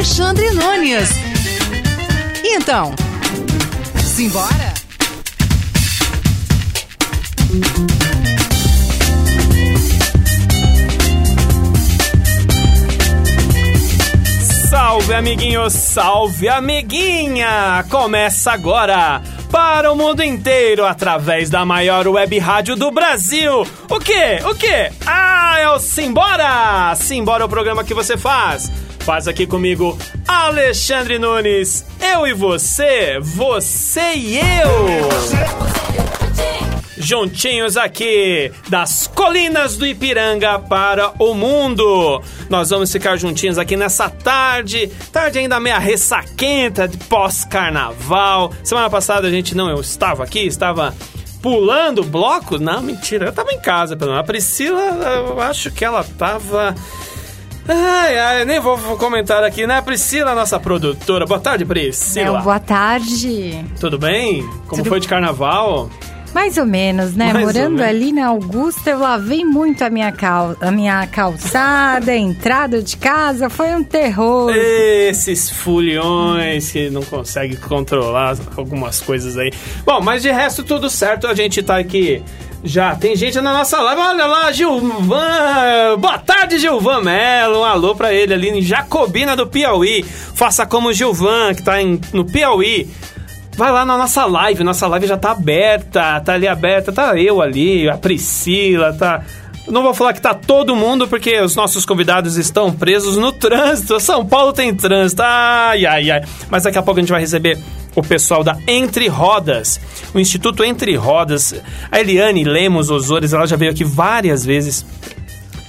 Alexandre Nunes. E então, simbora? Salve, amiguinho, salve, amiguinha! Começa agora para o mundo inteiro através da maior web rádio do Brasil. O quê? O quê? Ah, é o Simbora! Simbora é o programa que você faz. Faz aqui comigo Alexandre Nunes. Eu e você, você e eu juntinhos aqui das colinas do Ipiranga para o mundo. Nós vamos ficar juntinhos aqui nessa tarde, tarde ainda meia ressaquenta de pós-carnaval. Semana passada a gente não, eu estava aqui, estava pulando bloco? Não, mentira, eu estava em casa, pelo menos. A Priscila, eu acho que ela estava Ai, ai, nem vou comentar aqui, né? Priscila, nossa produtora. Boa tarde, Priscila. É, boa tarde. Tudo bem? Como Tudo... foi de carnaval? Mais ou menos, né? Mais Morando ali na Augusta, eu lavei muito a minha, cal... a minha calçada, a entrada de casa, foi um terror. Esses fulhões que não conseguem controlar algumas coisas aí. Bom, mas de resto tudo certo, a gente tá aqui já tem gente na nossa live. Olha lá, Gilvan. Boa tarde, Gilvan Melo. Um alô pra ele ali em Jacobina do Piauí. Faça como o Gilvan, que tá em, no Piauí vai lá na nossa live, nossa live já tá aberta, tá ali aberta, tá eu ali, a Priscila, tá. Não vou falar que tá todo mundo, porque os nossos convidados estão presos no trânsito. São Paulo tem trânsito. Ai, ai, ai. Mas daqui a pouco a gente vai receber o pessoal da Entre Rodas, o Instituto Entre Rodas. A Eliane Lemos Osores, ela já veio aqui várias vezes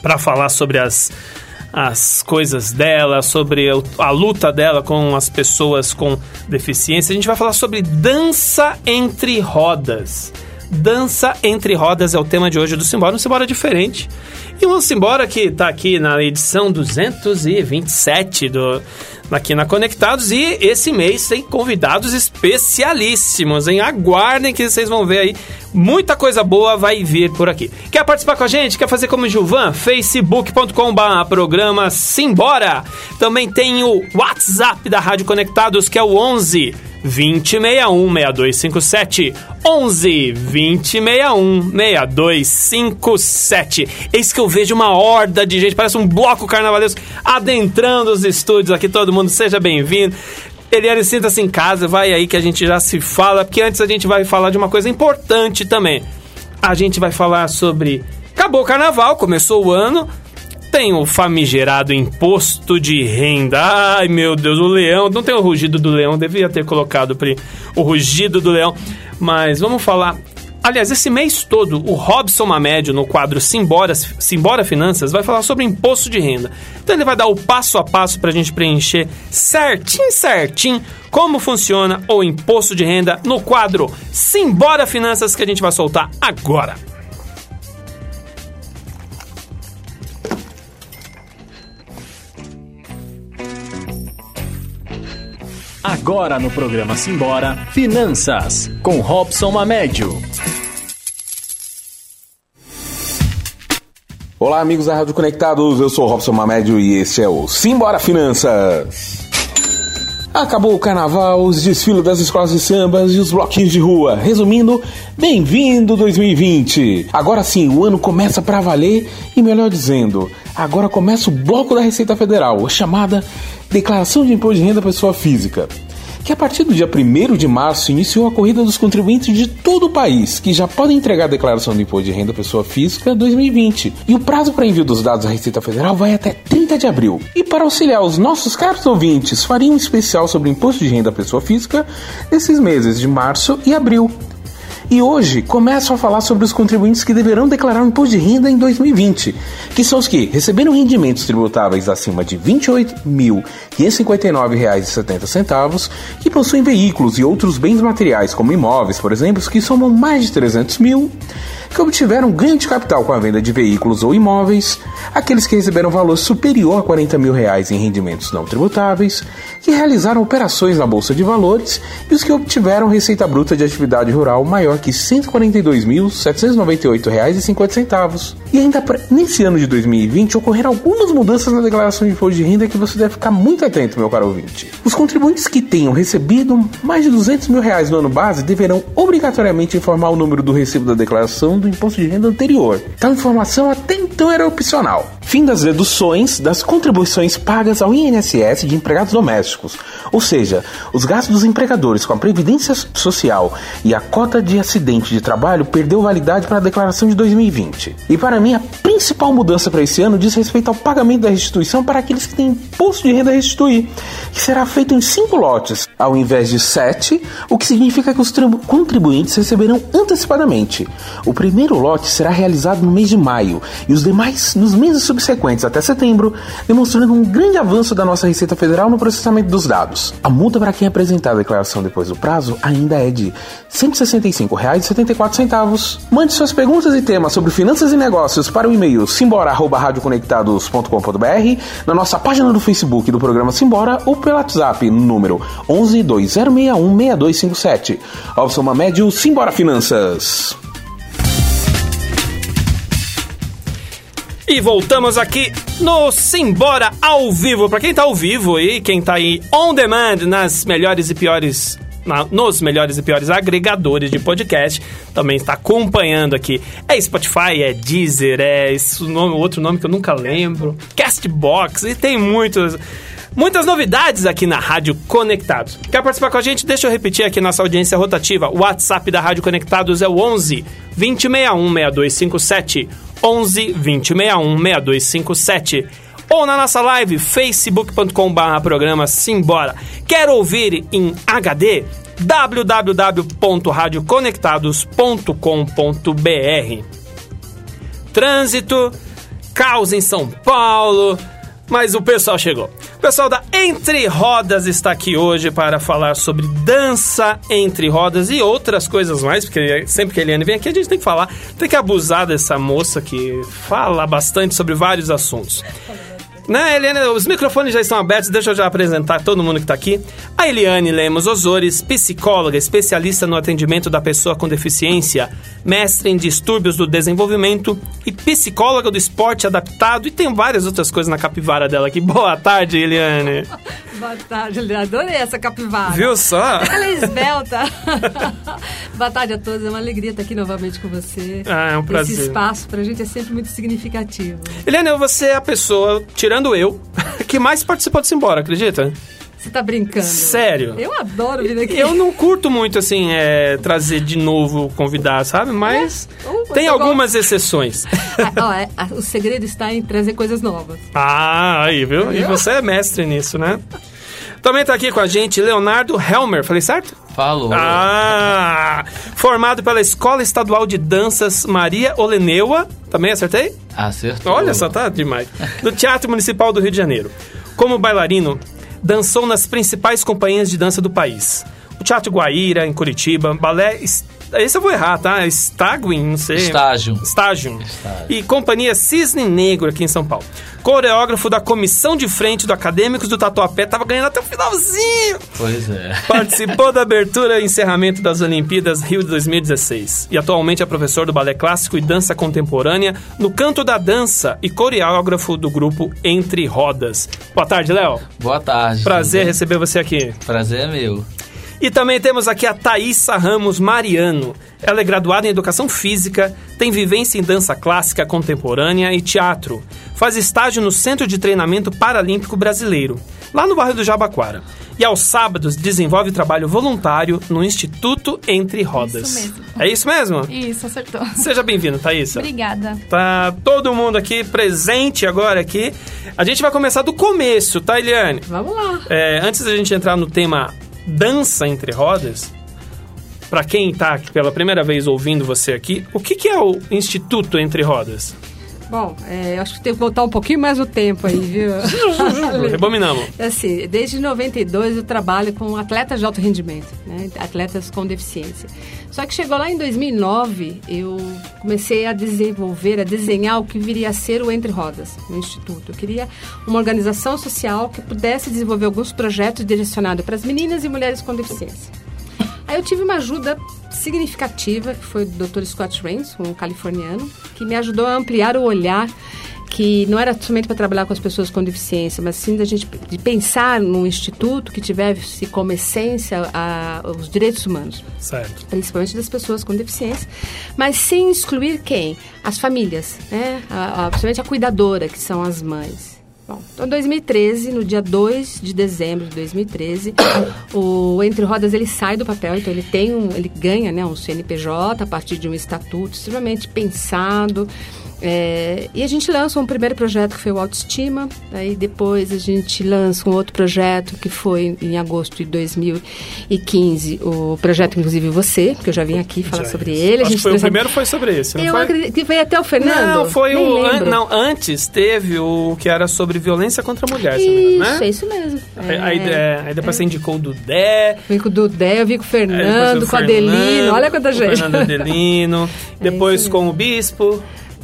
para falar sobre as as coisas dela, sobre a luta dela com as pessoas com deficiência. A gente vai falar sobre dança entre rodas. Dança entre rodas é o tema de hoje do Simbora, um Simbora diferente. E um Simbora que está aqui na edição 227 do, aqui na Conectados. E esse mês tem convidados especialíssimos, hein? Aguardem que vocês vão ver aí. Muita coisa boa vai vir por aqui. Quer participar com a gente? Quer fazer como Gilvan? facebook.com.br programa Simbora. Também tem o WhatsApp da Rádio Conectados, que é o 11 2061 6257 11 2061 6257. Eis que eu vejo uma horda de gente, parece um bloco carnavalesco adentrando os estúdios aqui. Todo mundo seja bem-vindo. Eliane, sinta-se em casa, vai aí que a gente já se fala, porque antes a gente vai falar de uma coisa importante também. A gente vai falar sobre. Acabou o carnaval, começou o ano, tem o famigerado imposto de renda. Ai, meu Deus, o leão. Não tem o rugido do leão, devia ter colocado o rugido do leão. Mas vamos falar. Aliás, esse mês todo, o Robson Mamédio, no quadro Simbora, Simbora Finanças, vai falar sobre imposto de renda. Então ele vai dar o passo a passo para a gente preencher certinho, certinho, como funciona o imposto de renda no quadro Simbora Finanças que a gente vai soltar agora. Agora no programa Simbora, Finanças, com Robson Mamédio. Olá, amigos da Rádio Conectados, eu sou Robson Mamédio e este é o Simbora Finanças. Acabou o carnaval, os desfiles das escolas de sambas e os bloquinhos de rua. Resumindo, bem-vindo 2020! Agora sim, o ano começa para valer e, melhor dizendo, agora começa o bloco da Receita Federal, chamada Declaração de Imposto de Renda Pessoa Física, que a partir do dia 1 de março iniciou a corrida dos contribuintes de todo o país, que já podem entregar a declaração do Imposto de Renda Pessoa Física 2020. E o prazo para envio dos dados à Receita Federal vai até 30 de abril. E para auxiliar os nossos caros ouvintes, faria um especial sobre o Imposto de Renda Pessoa Física nesses meses de março e abril. E hoje começo a falar sobre os contribuintes que deverão declarar o imposto de renda em 2020, que são os que receberam rendimentos tributáveis acima de R$ 28.559,70, que possuem veículos e outros bens materiais, como imóveis, por exemplo, que somam mais de 300 mil, que obtiveram ganho de capital com a venda de veículos ou imóveis, aqueles que receberam valor superior a 40 mil reais em rendimentos não tributáveis, que realizaram operações na Bolsa de Valores e os que obtiveram receita bruta de atividade rural maior aqui R$ 142.798,50. E ainda pra, nesse ano de 2020 ocorreram algumas mudanças na declaração de imposto de renda que você deve ficar muito atento, meu caro ouvinte. Os contribuintes que tenham recebido mais de 200 mil reais no ano base deverão obrigatoriamente informar o número do recibo da declaração do imposto de renda anterior. Tal informação até então era opcional. Fim das deduções das contribuições pagas ao INSS de empregados domésticos, ou seja, os gastos dos empregadores com a previdência social e a cota de acidente de trabalho perdeu validade para a declaração de 2020. E para mim, a principal mudança para esse ano diz respeito ao pagamento da restituição para aqueles que têm imposto de renda a restituir, que será feito em cinco lotes, ao invés de sete, o que significa que os contribuintes receberão antecipadamente. O primeiro lote será realizado no mês de maio e os demais nos meses subsequentes até setembro, demonstrando um grande avanço da nossa Receita Federal no processamento dos dados. A multa para quem apresentar a declaração depois do prazo ainda é de R$ 165,74. Mande suas perguntas e temas sobre finanças e negócios para o e-mail simbora@radioconectados.com.br, na nossa página do Facebook do programa Simbora ou pelo WhatsApp número 11 2061 6257. Opção Médio Simbora Finanças. E voltamos aqui no Simbora ao vivo. Para quem tá ao vivo e quem tá aí on demand nas melhores e piores na, nos melhores e piores agregadores de podcast, também está acompanhando aqui. É Spotify, é Deezer, é esse nome, outro nome que eu nunca lembro, Castbox e tem muitos Muitas novidades aqui na Rádio Conectados. Quer participar com a gente? Deixa eu repetir aqui nossa audiência rotativa. O WhatsApp da Rádio Conectados é o 11 2061 6257. 11 2061 6257 ou na nossa live facebook.com/barra programa Simbora. Quer ouvir em HD? www.radioconectados.com.br Trânsito, caos em São Paulo, mas o pessoal chegou. O pessoal da Entre Rodas está aqui hoje para falar sobre dança entre rodas e outras coisas mais, porque sempre que a Eliane vem aqui a gente tem que falar, tem que abusar dessa moça que fala bastante sobre vários assuntos. Né, Eliane, os microfones já estão abertos, deixa eu já apresentar todo mundo que está aqui. A Eliane Lemos Osores, psicóloga, especialista no atendimento da pessoa com deficiência, mestre em distúrbios do desenvolvimento e psicóloga do esporte adaptado e tem várias outras coisas na capivara dela aqui. Boa tarde, Eliane. Boa tarde, Eliane. Adorei essa capivara. Viu só? Ela é esbelta. Boa tarde a todos, é uma alegria estar aqui novamente com você. Ah, é um prazer. Esse espaço pra gente é sempre muito significativo. Eliane, você é a pessoa, tirando eu, que mais participou do Simbora, acredita? Você tá brincando? Sério? Eu adoro vir aqui. Eu não curto muito, assim, é, trazer de novo convidar, sabe? Mas É. Uh, tem algumas exceções. Ah, ó, é, a- o segredo está em trazer coisas novas. ah, aí, viu? E você é mestre nisso, né? Também tá aqui com a gente Leonardo Helmer, falei certo? Falou. Ah! Formado pela Escola Estadual de Danças Maria Oleneua, também acertei? Acertou. Olha só, tá demais. Do Teatro Municipal do Rio de Janeiro. Como bailarino, dançou nas principais companhias de dança do país. O Teatro Guaíra, em Curitiba, balé... es- Esse eu vou errar, tá? Staguin, não sei. Estágio. Estágio. Estágio. E Companhia Cisne Negro aqui em São Paulo. Coreógrafo da comissão de frente do Acadêmicos do Tatuapé. Tava ganhando até o finalzinho. Pois é. Participou da abertura e encerramento das Olimpíadas Rio de 2016 e atualmente é professor do balé clássico e dança contemporânea no Canto da Dança e coreógrafo do grupo Entre Rodas. Boa tarde, Léo. Boa tarde. Prazer receber você aqui. Prazer é meu. E também temos aqui a Thaísa Ramos Mariano. Ela é graduada em Educação Física, tem vivência em dança clássica contemporânea e teatro. Faz estágio no Centro de Treinamento Paralímpico Brasileiro, lá no bairro do Jabaquara. E aos sábados desenvolve trabalho voluntário no Instituto Entre Rodas. Isso mesmo. É isso mesmo? Isso, acertou. Seja bem-vindo, Thaísa. Obrigada. Tá todo mundo aqui presente agora aqui. A gente vai começar do começo, tá, Eliane? Vamos lá. É, antes da gente entrar no tema dança entre rodas, para quem tá aqui pela primeira vez ouvindo você aqui, o que, que é o Instituto Entre Rodas? Bom, é, eu acho que tem que voltar um pouquinho mais o tempo aí, viu? Rebominamos. Assim, desde 92 eu trabalho com atletas de alto rendimento, né? atletas com deficiência. Só que chegou lá em 2009, eu comecei a desenvolver, a desenhar o que viria a ser o Entre Rodas, no Instituto. Eu queria uma organização social que pudesse desenvolver alguns projetos direcionados para as meninas e mulheres com deficiência. Aí eu tive uma ajuda significativa, que foi do Dr. Scott Rains, um californiano, que me ajudou a ampliar o olhar que não era somente para trabalhar com as pessoas com deficiência, mas sim da gente de pensar num instituto que tivesse como essência a, os direitos humanos, Certo. principalmente das pessoas com deficiência, mas sem excluir quem? As famílias, né? A, a, principalmente a cuidadora, que são as mães. Bom, então, em 2013, no dia 2 de dezembro de 2013, o Entre Rodas ele sai do papel, então ele tem um, ele ganha, né, um CNPJ a partir de um estatuto extremamente pensado. É, e a gente lança um primeiro projeto que foi o Autoestima, aí depois a gente lança um outro projeto que foi em agosto de 2015, o projeto inclusive você, que eu já vim aqui falar Já sobre isso. ele. A Acho que foi o primeiro foi sobre esse, não Eu foi? acredito que foi até o Fernando. Não, foi Nem o. an- não, antes teve o que era sobre violência contra a mulher, Isso, né? é isso mesmo. Aí, aí, é, aí depois você indicou o Dudé. Vim com o Dudé, eu vi com o Fernando, o com Fernando, Adelino, olha quanta o gente. Fernando Adelino. depois com o Bispo.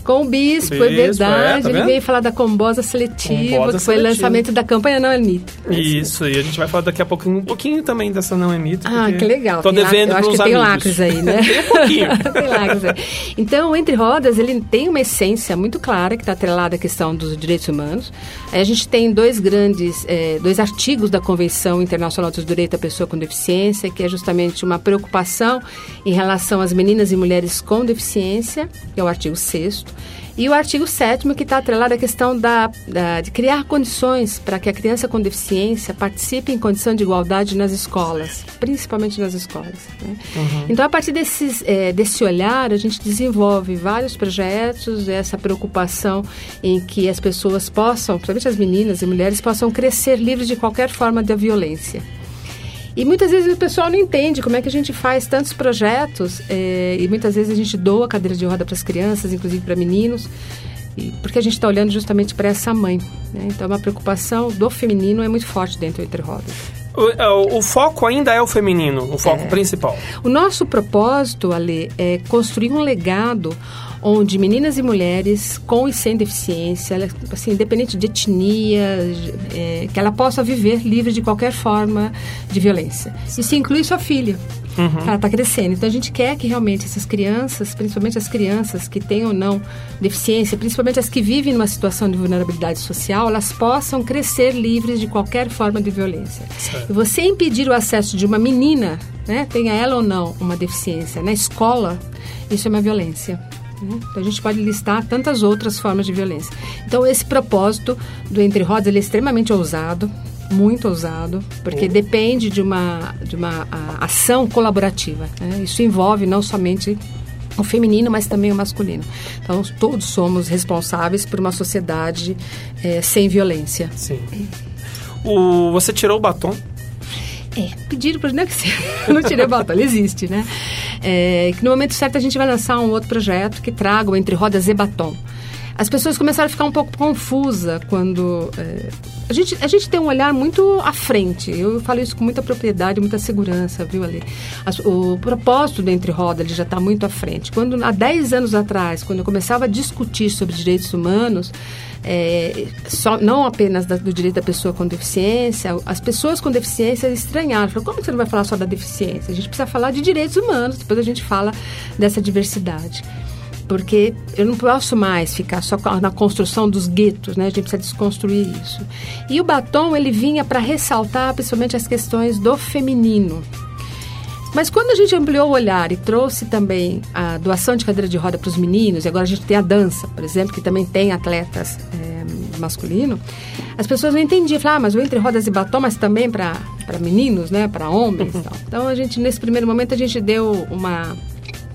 Com o Bispo, Bispo, é é, verdade. tá ele veio falar da combosa seletiva, Combosa que foi o lançamento da campanha Não Anitta. Isso, e a gente vai falar daqui a pouco um pouquinho também dessa Não é Mito. Ah, que legal. Tô Tem lá- devendo eu acho que tem amigos. lacres aí, né? tem um pouquinho. tem lacres aí. Então, Entre Rodas, ele tem uma essência muito clara que está atrelada à questão dos direitos humanos. A gente tem dois grandes, eh, dois artigos da Convenção Internacional dos Direitos da Pessoa com Deficiência, que é justamente uma preocupação em relação às meninas e mulheres com deficiência, que é o artigo 6 e o artigo 7 que está atrelado à questão da, da- de criar condições para que a criança com deficiência participe em condição de igualdade nas escolas, principalmente nas escolas. né? Então, a partir desses, eh, desse olhar, a gente desenvolve vários projetos, essa preocupação em que as pessoas possam, principalmente as meninas e mulheres, possam crescer livres de qualquer forma de violência. E muitas vezes o pessoal não entende como é que a gente faz tantos projetos eh, e muitas vezes a gente doa cadeira de roda para as crianças, inclusive para meninos, e- porque a gente está olhando justamente para essa mãe. né? Então, uma preocupação do feminino é muito forte dentro do Entre Rodas. O, é, o- o foco ainda é o feminino, o foco É. principal. O nosso propósito, Ale, é construir um legado onde meninas e mulheres com e sem deficiência, assim, independente de etnia, é, que ela possa viver livre de qualquer forma de violência. Isso inclui sua filha. Ela está crescendo. Então a gente quer que realmente essas crianças, principalmente as crianças que têm ou não deficiência, principalmente as que vivem numa situação de vulnerabilidade social, elas possam crescer livres de qualquer forma de violência. E você impedir o acesso de uma menina, né, tenha ela ou não uma deficiência, na escola, isso é uma violência. Né? Então a gente pode listar tantas outras formas de violência. Então esse propósito do Entre Rodas ele é extremamente ousado, muito ousado, porque depende de uma, de uma a, ação colaborativa. né? Isso envolve não somente o feminino, mas também o masculino. Então todos somos responsáveis por uma sociedade eh, sem violência. Sim. O, você tirou o batom? É, pediram para não é que eu não tirei o batom, ele existe, né? É, que no momento certo a gente vai lançar um outro projeto que traga o Entre Rodas e Batom. As pessoas começaram a ficar um pouco confusa quando é, a gente a gente tem um olhar muito à frente. Eu falo isso com muita propriedade, muita segurança, viu ali. As- o propósito do Entre Rodas ele já está muito à frente. Quando há 10 anos atrás, quando eu começava a discutir sobre direitos humanos, é, só, não apenas da- do direito da pessoa com deficiência, as pessoas com deficiência estranharam. Falaram, como você não vai falar só da deficiência? A gente precisa falar de direitos humanos, depois a gente fala dessa diversidade. Porque eu não posso mais ficar só na construção dos guetos, né? A gente precisa desconstruir isso. E o batom, ele vinha para ressaltar principalmente as questões do feminino. Mas quando a gente ampliou o olhar e trouxe também a doação de cadeira de roda para os meninos, e agora a gente tem a dança, por exemplo, que também tem atletas é, masculino, as pessoas não entendiam. Falaram, ah, mas o entre rodas e batom, mas também para meninos, né, para homens e tal. Então a gente, nesse primeiro momento, a gente deu uma.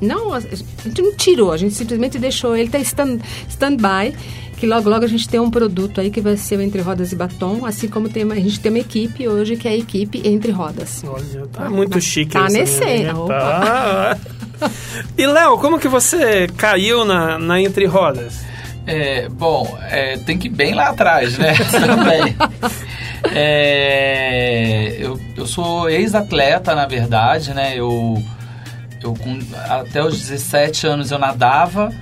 Não, a gente não tirou, a gente simplesmente deixou ele tá stand, stand-by, que logo logo a gente tem um produto aí que vai ser o Entre Rodas e Batom, assim como tem, a gente tem uma equipe hoje que é a equipe Entre Rodas. Olha, tá muito chique Tá opa. Tá. E, Léo, como que você caiu na, na Entre Rodas? É, bom, é, tem que ir bem lá atrás, né? Também. É, eu, eu sou ex-atleta, na verdade, né? Eu, eu com, até os 17 anos eu nadava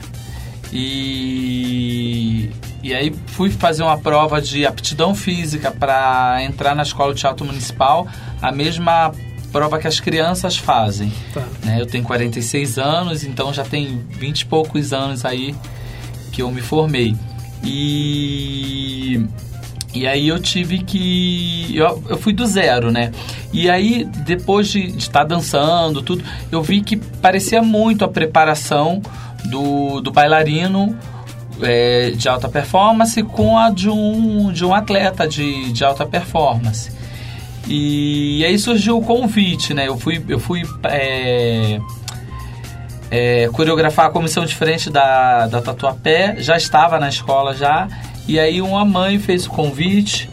e, e aí fui fazer uma prova de aptidão física para entrar na escola de teatro municipal. A mesma prova que as crianças fazem. Tá. Né? Eu tenho 46 anos, então já tem 20 e poucos anos aí que eu me formei. E e aí eu tive que. Eu, eu fui do zero, né? E aí, depois de estar tá dançando, tudo, eu vi que parecia muito a preparação do, do bailarino é, de alta performance com a de um, de um atleta de, de alta performance. E, aí surgiu o convite, né? Eu fui, eu fui é, é, coreografar a comissão diferente da, da Tatuapé, já estava na escola já, e aí uma mãe fez o convite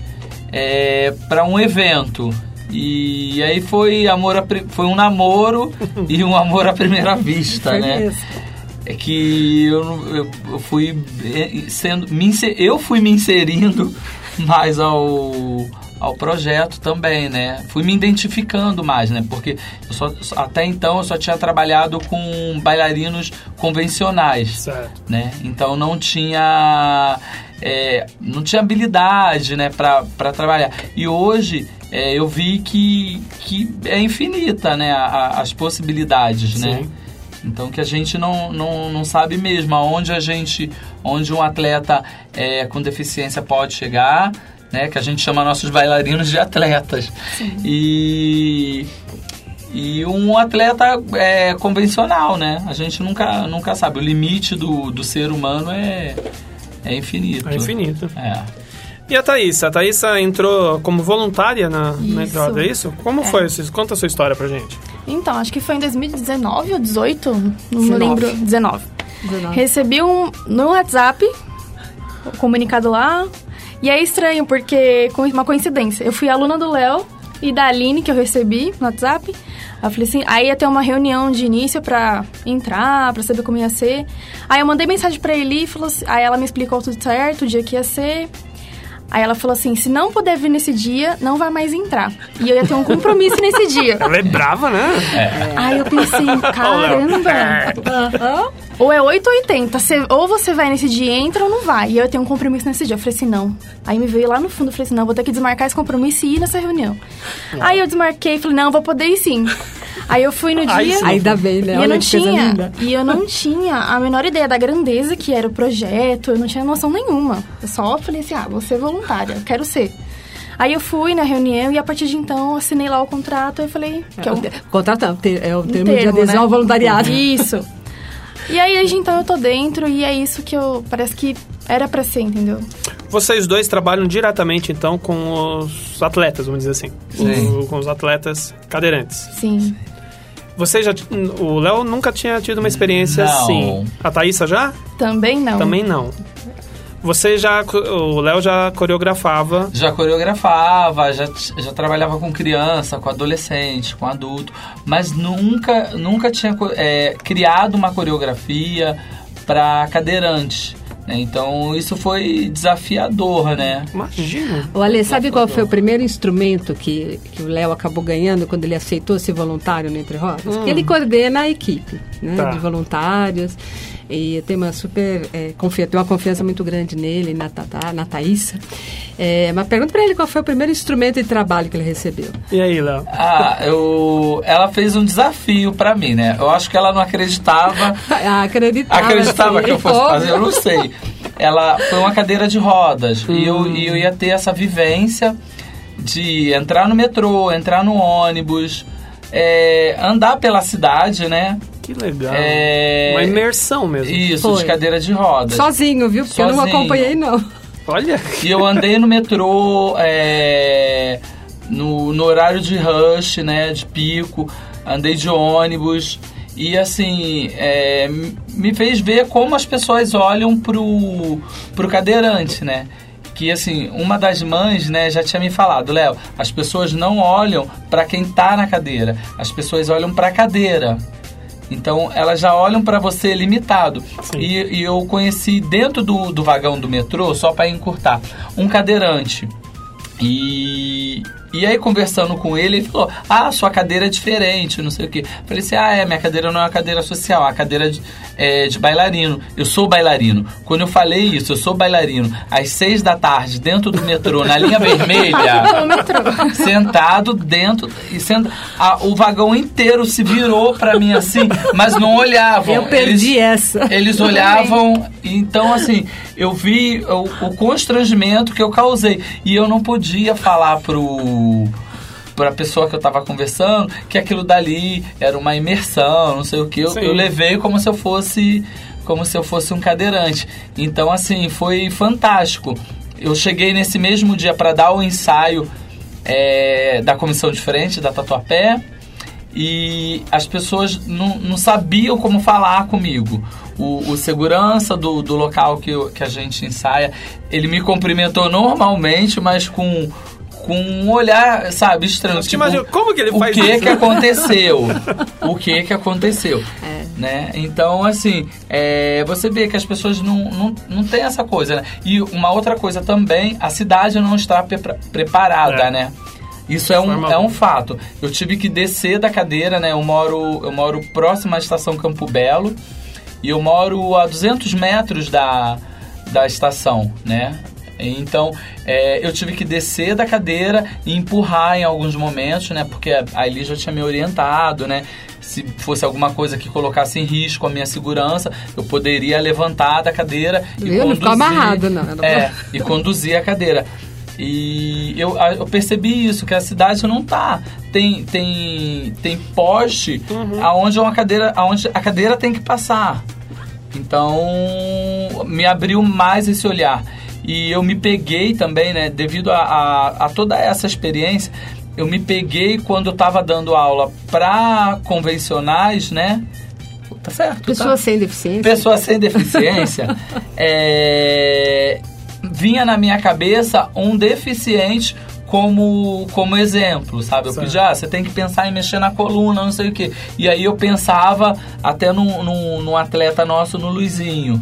é, para um evento. E aí foi amor a, foi um namoro e um amor à primeira vista, foi né? Mesmo. É que eu, eu, eu fui é, sendo me, eu fui me inserindo mais ao ao projeto também, né? Fui me identificando mais, né? Porque só, até então eu só tinha trabalhado com bailarinos convencionais, certo. né? Então não tinha é, não tinha habilidade, né, para trabalhar. E hoje é, eu vi que, que é infinita, né, a, a, as possibilidades, né? Sim. né? Então que a gente não, não, não sabe mesmo aonde a gente, onde um atleta é, com deficiência pode chegar, né? Que a gente chama nossos bailarinos de atletas. Sim. E e um atleta é, convencional, né? A gente nunca, nunca sabe. O limite do, do ser humano é, é infinito. É infinito. É. E a Thaísa? A Thaísa entrou como voluntária na, na entrada, é isso? Como é. foi isso? Conta a sua história pra gente. Então, acho que foi em 2019 ou 18, não 19. me lembro. 19. 19. Recebi um no WhatsApp, comunicado lá, e é estranho, porque, com uma coincidência, eu fui aluna do Léo e da Aline, que eu recebi no WhatsApp. Eu falei assim, aí ia ter uma reunião de início pra entrar, pra saber como ia ser. Aí eu mandei mensagem pra e falou assim, aí ela me explicou tudo certo, o dia que ia ser. Aí ela falou assim: se não puder vir nesse dia, não vai mais entrar. E eu ia ter um compromisso nesse dia. Ela é brava, né? É. Aí eu pensei: caramba. É. Ou é 8 ou 80. Você, ou você vai nesse dia e entra ou não vai. E eu tenho um compromisso nesse dia. Eu falei assim: não. Aí me veio lá no fundo. Eu falei assim: não, vou ter que desmarcar esse compromisso e ir nessa reunião. Aí eu desmarquei e falei: não, vou poder ir sim. Aí eu fui no dia. Ainda bem, né? E eu não tinha. E eu não tinha a menor ideia da grandeza que era o projeto. Eu não tinha noção nenhuma. Eu só falei assim: ah, vou ser voluntária, quero ser. Aí eu fui na reunião e a partir de então assinei lá o contrato e falei. Que é, o, contrato é o termo, um termo de adesão né? ao voluntariado. Isso. E aí, desde então eu tô dentro e é isso que eu. Parece que era pra ser, entendeu? Vocês dois trabalham diretamente, então, com os atletas, vamos dizer assim. Com, com os atletas cadeirantes. Sim. Você já. O Léo nunca tinha tido uma experiência não. assim. A Thaísa já? Também não. Também não. Você já. O Léo já coreografava? Já coreografava, já, já trabalhava com criança, com adolescente, com adulto, mas nunca, nunca tinha é, criado uma coreografia para cadeirante. Né? Então isso foi desafiador, né? Imagina. O Ale, sabe qual foi o primeiro instrumento que, que o Léo acabou ganhando quando ele aceitou ser voluntário no Entre Rodas? Hum. Porque ele coordena a equipe né, tá. de voluntários. E tem uma super é, confiança, tem uma confiança muito grande nele, na, Tata, na Thaísa. É, mas pergunta para ele qual foi o primeiro instrumento de trabalho que ele recebeu. E aí, Léo? Ah, eu, ela fez um desafio para mim, né? Eu acho que ela não acreditava. ah, acreditava. Acreditava que eu fosse fazer, eu não sei. Ela foi uma cadeira de rodas hum. e, eu, e eu ia ter essa vivência de entrar no metrô, entrar no ônibus, é, andar pela cidade, né? Que legal. É... Uma imersão mesmo. Isso, Foi. de cadeira de rodas. Sozinho, viu? Porque Sozinho. eu não acompanhei, não. Olha. E eu andei no metrô é... no, no horário de rush, né? De pico. Andei de ônibus. E assim, é... me fez ver como as pessoas olham pro, pro cadeirante, né? que assim, uma das mães, né, já tinha me falado, Léo, as pessoas não olham para quem tá na cadeira, as pessoas olham para a cadeira. Então elas já olham para você limitado. E, e, eu conheci dentro do, do vagão do metrô, só para encurtar, um cadeirante. E, E aí, conversando com ele, ele falou: Ah, sua cadeira é diferente, não sei o quê. Falei assim: Ah, é, minha cadeira não é uma cadeira social, é uma cadeira de, é, de bailarino. Eu sou bailarino. Quando eu falei isso, eu sou bailarino, às seis da tarde, dentro do metrô, na linha vermelha, sentado dentro. E senta, a, o vagão inteiro se virou pra mim assim, mas não olhavam. Eu perdi eles, essa. Eles olhavam, então assim, eu vi o, o constrangimento que eu causei. E eu não podia falar pro para a pessoa que eu estava conversando que aquilo dali era uma imersão, não sei o que. Eu, eu, levei como se eu fosse como se eu fosse um cadeirante. Então assim foi fantástico. Eu cheguei nesse mesmo dia para dar o ensaio é, da comissão de frente da Tatuapé e as pessoas não, não sabiam como falar comigo. O, o segurança do, do local que, eu, que a gente ensaia, ele me cumprimentou normalmente, mas com com um olhar, sabe, estranho. Tipo, imagina, como que ele o faz que isso? que aconteceu? o que que aconteceu? É. Né? Então, assim, é, você vê que as pessoas não, não, não têm essa coisa, né? E uma outra coisa também, a cidade não está pre preparada, é. né? Isso é um, é um fato. Eu tive que descer da cadeira, né? Eu moro, eu moro próximo à estação Campo Belo e eu moro a 200 metros da, da estação, né? Então, é, eu tive que descer da cadeira e empurrar em alguns momentos, né? Porque a Eli já tinha me orientado, né? Se fosse alguma coisa que colocasse em risco a minha segurança, eu poderia levantar da cadeira e eu conduzir. Não amarrado, não. não é, e conduzir a cadeira. E eu, eu, percebi isso, que a cidade não tá. Tem, tem, tem poste uhum. aonde uma cadeira, aonde a cadeira tem que passar. Então me abriu mais esse olhar. E eu me peguei também, né, devido a, a, a toda essa experiência, eu me peguei quando eu estava dando aula para convencionais, né? Tá certo? Pessoas tá? sem deficiência. Pessoas sem deficiência. é, vinha na minha cabeça um deficiente como, como exemplo, sabe? Eu pedi, ah, você tem que pensar em mexer na coluna, não sei o quê. E aí eu pensava até num, num, num atleta nosso, no Luizinho.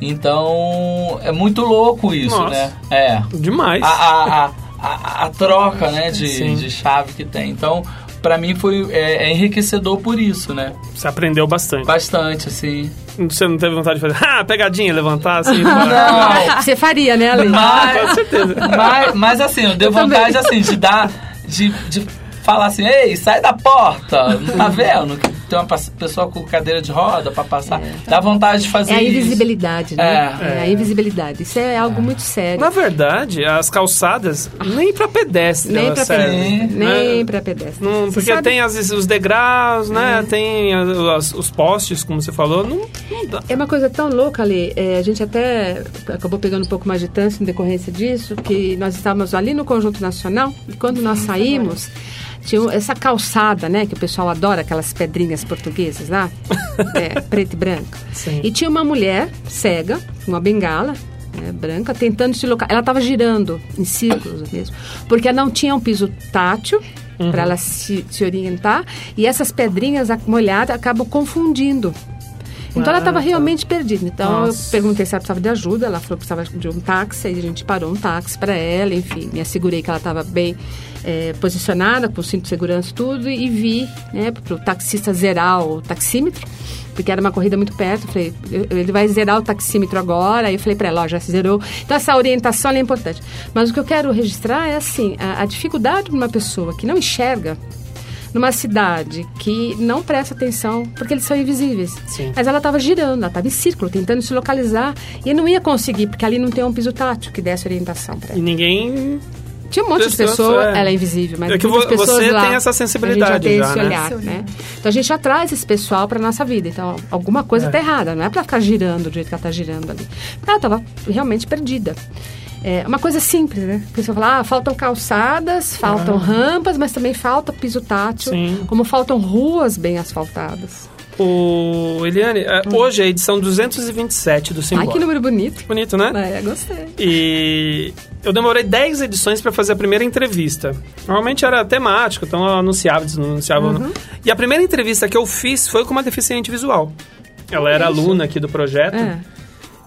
Então, é muito louco isso, Nossa. né? É. Demais. A, a, a, a, a troca, né, de, de chave que tem. Então, para mim foi é, é, enriquecedor por isso, né? Você aprendeu bastante. Bastante, assim. Você não teve vontade de fazer, ah, pegadinha, levantar assim? não. Você faria, né, Ale? Mas, Com certeza. Mas, mas assim, eu dei vontade, assim, de dar... De, de falar assim, ei, sai da porta, não tá vendo? Tem uma pessoa com cadeira de roda para passar. É. Dá vontade de fazer É a isso. invisibilidade, né? É. é. a invisibilidade. Isso é algo muito sério. Na verdade, as calçadas, nem para pedestre Nem para pedestre. Nem para pedestre. Não, porque sabe? tem as, os degraus, né? Tem as, os postes, como você falou. Não, não dá. É uma coisa tão louca ali. É, a gente até acabou pegando um pouco mais de trânsito em decorrência disso, que nós estávamos ali no Conjunto Nacional e quando nós saímos tinha essa calçada, né? Que o pessoal adora, aquelas pedrinhas portuguesas lá, é, preto e branco. Sim. E tinha uma mulher cega, uma bengala, né, branca, tentando se locar. Ela estava girando em círculos mesmo, porque ela não tinha um piso tátil uhum. para ela se, se orientar e essas pedrinhas molhadas acabam confundindo. Então ela estava realmente perdida. Então Nossa. eu perguntei se ela precisava de ajuda. Ela falou que precisava de um táxi. Aí a gente parou um táxi para ela. Enfim, me assegurei que ela estava bem é, posicionada, com cinto de segurança e tudo. E vi né, para o taxista zerar o taxímetro. Porque era uma corrida muito perto. Falei, ele vai zerar o taxímetro agora. Aí eu falei para ela, ó, já se zerou. Então essa orientação é importante. Mas o que eu quero registrar é assim, a, a dificuldade de uma pessoa que não enxerga numa cidade que não presta atenção, porque eles são invisíveis. Sim. Mas ela estava girando, ela estava em círculo, tentando se localizar, e não ia conseguir, porque ali não tem um piso tátil que desse orientação para ela. E ninguém tinha um monte de pessoas, é. ela é invisível, mas é que muitas pessoas você lá, tem essa sensibilidade a gente já tem já, esse né? olhar, né? Então a gente já traz esse pessoal para nossa vida. Então alguma coisa está errada, não é para ficar girando do jeito que ela está girando ali. Ela estava realmente perdida. É uma coisa simples, né? A pessoa fala, ah, faltam calçadas, faltam ah. rampas, mas também falta piso tátil, Sim. como faltam ruas bem asfaltadas. O Eliane, hum. hoje é a edição 227 do Simbora. Ai, que número bonito. Bonito, né? É, gostei. E eu demorei 10 edições para fazer a primeira entrevista. Normalmente era temático, então eu anunciava, desanunciava. Uhum. E a primeira entrevista que eu fiz foi com uma deficiente visual. Ela era aluna aqui do projeto. É.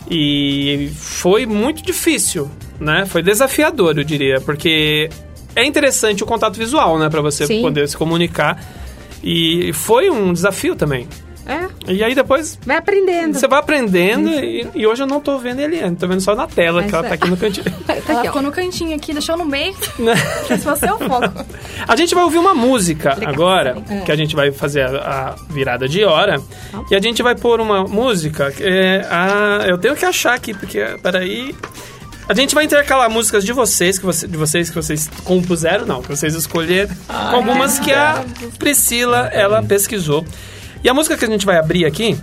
E foi muito difícil, né? Foi desafiador, eu diria, porque é interessante o contato visual, né? Pra você Sim. poder se comunicar. E foi um desafio também. É. E aí depois. Vai aprendendo. Você vai aprendendo e, e, hoje eu não tô vendo ele. Tô vendo só na tela, Mas que ela tá aqui no cantinho. tá aqui, ela ficou no cantinho aqui, deixou no meio. se você é o foco. A gente vai ouvir uma música Legal. agora, é. que a gente vai fazer a, a virada de hora. Ah. E a gente vai pôr uma música. É, a, eu tenho que achar aqui, porque. Peraí. A gente vai intercalar músicas de vocês, que você, de vocês que vocês compuseram, não, que vocês escolheram, com algumas que a Priscila ela pesquisou. E a música que a gente vai abrir aqui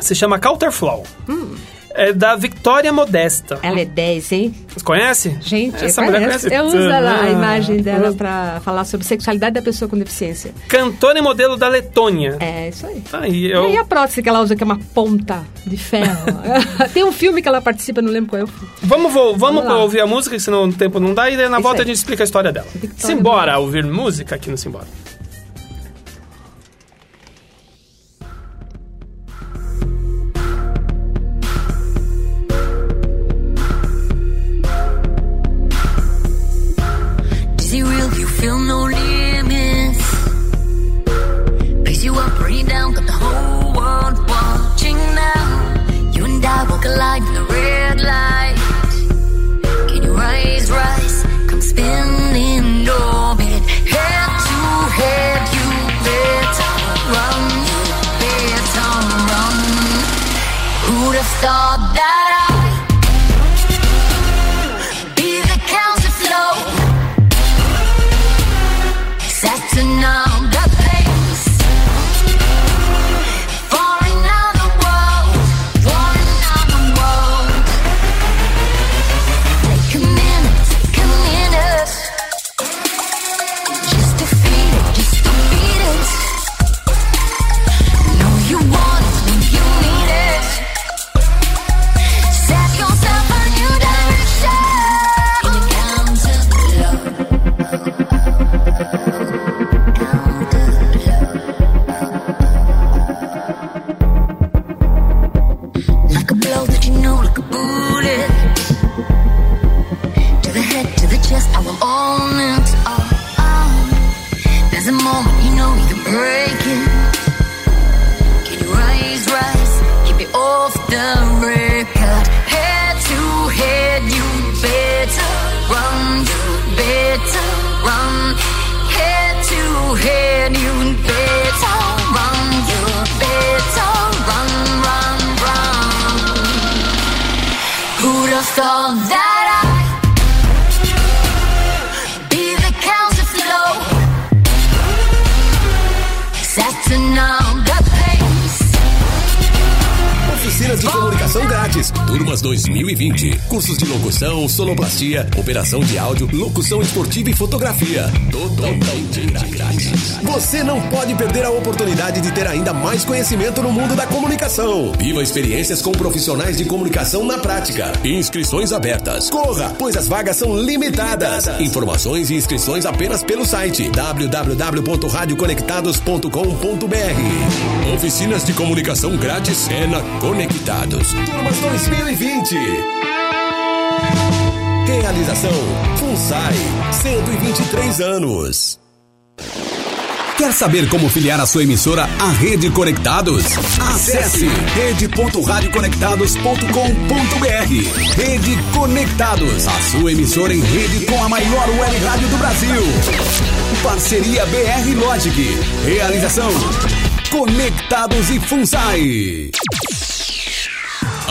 se chama Counterflow. Hum. É da Victoria Modesta. Ela é 10, hein? Você conhece? Gente, Essa eu mulher conhece. Eu uso a imagem dela para falar sobre sexualidade da pessoa com deficiência. Cantora e modelo da Letônia. É, isso aí. Tá aí eu... E a prótese que ela usa, que é uma ponta de ferro. Tem um filme que ela participa, não lembro qual é o filme. Vamos, vamos, vamos ouvir a música, senão o tempo não dá, e na isso volta aí. a gente explica a história dela. Victoria Simbora ouvir música aqui no Simbora. feel no limits. Raise you up, bring you down, got the whole world watching now. You and I will collide in the red light. Can your eyes, rise, come spinning orbit, head to head. You better run, you better run. Who'd have thought that? Turmas operação de áudio, locução esportiva e fotografia. Totalmente grátis. Você não pode perder a oportunidade de ter ainda mais conhecimento no mundo da comunicação. Viva experiências com profissionais de comunicação na prática. Inscrições abertas. Corra, pois as vagas são limitadas. Informações e inscrições apenas pelo site www.radioconectados.com.br. Oficinas de comunicação grátis é na Conectados. Turmas 2020. 2020. Realização FUNSAI, 123 anos. Quer saber como filiar a sua emissora à Rede Conectados? Acesse rede.radioconectados.com.br. Rede Conectados, a sua emissora em rede com a maior web rádio do Brasil. Parceria BR Logic. Realização Conectados e FUNSAI.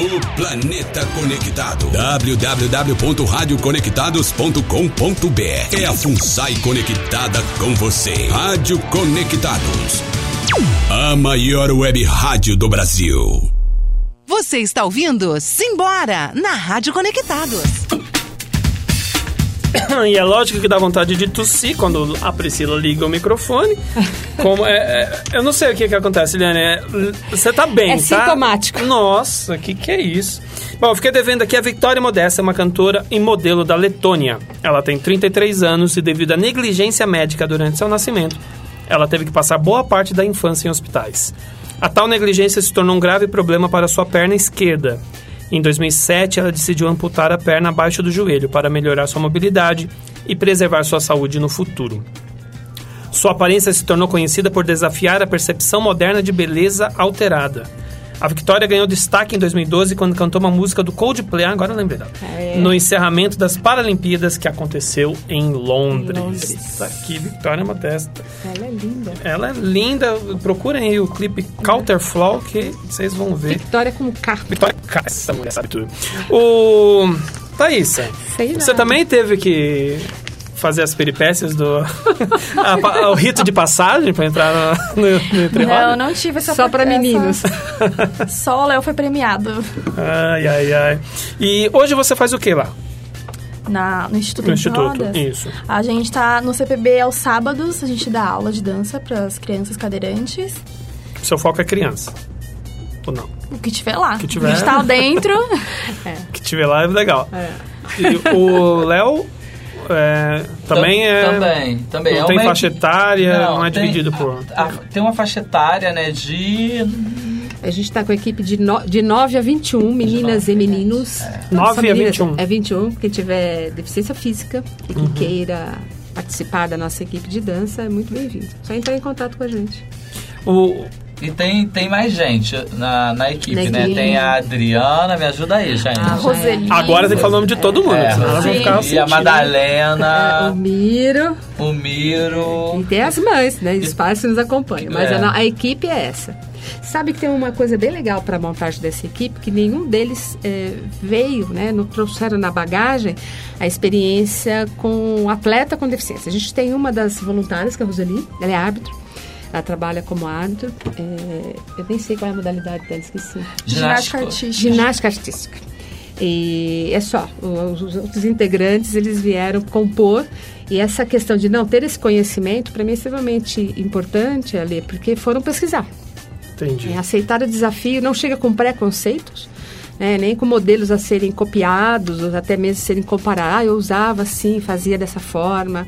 O planeta conectado. www.radioconectados.com.br É a FUNSAI conectada com você. Rádio Conectados. A maior web rádio do Brasil. Você está ouvindo Simbora na Rádio Conectados. e é lógico que dá vontade de tossir quando a Priscila liga o microfone. Como é, é eu não sei o que, que acontece, Liane. É, você tá bem, é tá? sintomático. Nossa, o que, que é isso? Bom, eu fiquei devendo aqui a Victoria Modesta, uma cantora e modelo da Letônia. Ela tem 33 anos e, devido à negligência médica durante seu nascimento, ela teve que passar boa parte da infância em hospitais. A tal negligência se tornou um grave problema para sua perna esquerda. Em 2007, ela decidiu amputar a perna abaixo do joelho para melhorar sua mobilidade e preservar sua saúde no futuro. Sua aparência se tornou conhecida por desafiar a percepção moderna de beleza alterada. A Victoria ganhou destaque em 2012 quando cantou uma música do Coldplay, agora eu lembrei dela, é. no encerramento das Paralimpíadas que aconteceu em Londres. Londres. Tá aqui, Victoria Modesta. Ela é linda. Ela é linda. Procurem aí o clipe Counterflow que vocês vão ver. Victoria com K. Victoria K. Essa mulher sabe tudo. O... Thaísa, você também teve que fazer as peripécias do a, o rito de passagem para entrar no, no, no Não, não tive essa Só para meninos. Só o Léo foi premiado. Ai, ai, ai. E hoje você faz o que lá? Na, no Instituto No Instituto, Rodas. isso. A gente está no CPB aos sábados, a gente dá aula de dança para as crianças cadeirantes. Seu foco é criança. Ou não? O que tiver lá. Que tiver. A gente tá lá dentro. é. que tiver lá é legal. É. E o Léo é, também é. Também, também. Não é tem uma... faixa etária, não, não é tem, dividido por. A, a, tem uma faixa etária, né, de. A gente está com a equipe de, no, de 9 a 21, meninas 9, e meninos. É. 9 a 21. É 21, quem tiver deficiência física e que uhum. queira participar da nossa equipe de dança é muito bem-vindo. Só entrar em contato com a gente. O, e tem, tem mais gente na, na equipe, né? Tem a Adriana, me ajuda aí, gente. A Roseli. Agora tem que falar o nome de todo mundo, é, senão elas vão ficar E a Madalena. É, o Miro. O Miro. E tem as mães, né? Os pais que nos acompanham. Mas é. a, a, equipe é essa. Sabe que tem uma coisa bem legal para a montagem dessa equipe, que nenhum deles é, veio, né? Não trouxeram na bagagem a experiência com atleta com deficiência. A gente tem uma das voluntárias, que é a Roseli, ela é árbitro. Ela trabalha como árbitro. É, eu nem sei qual é a modalidade dela, esqueci. Ginástica artística. Ginástica artística. E é só, os, os outros integrantes, eles vieram compor e essa questão de não ter esse conhecimento, para mim é extremamente importante, Ali, porque foram pesquisar. Entendi. É, aceitar o desafio, não chega com preconceitos, né, nem com modelos a serem copiados, ou até mesmo serem comparados. Ah, eu usava assim, fazia dessa forma.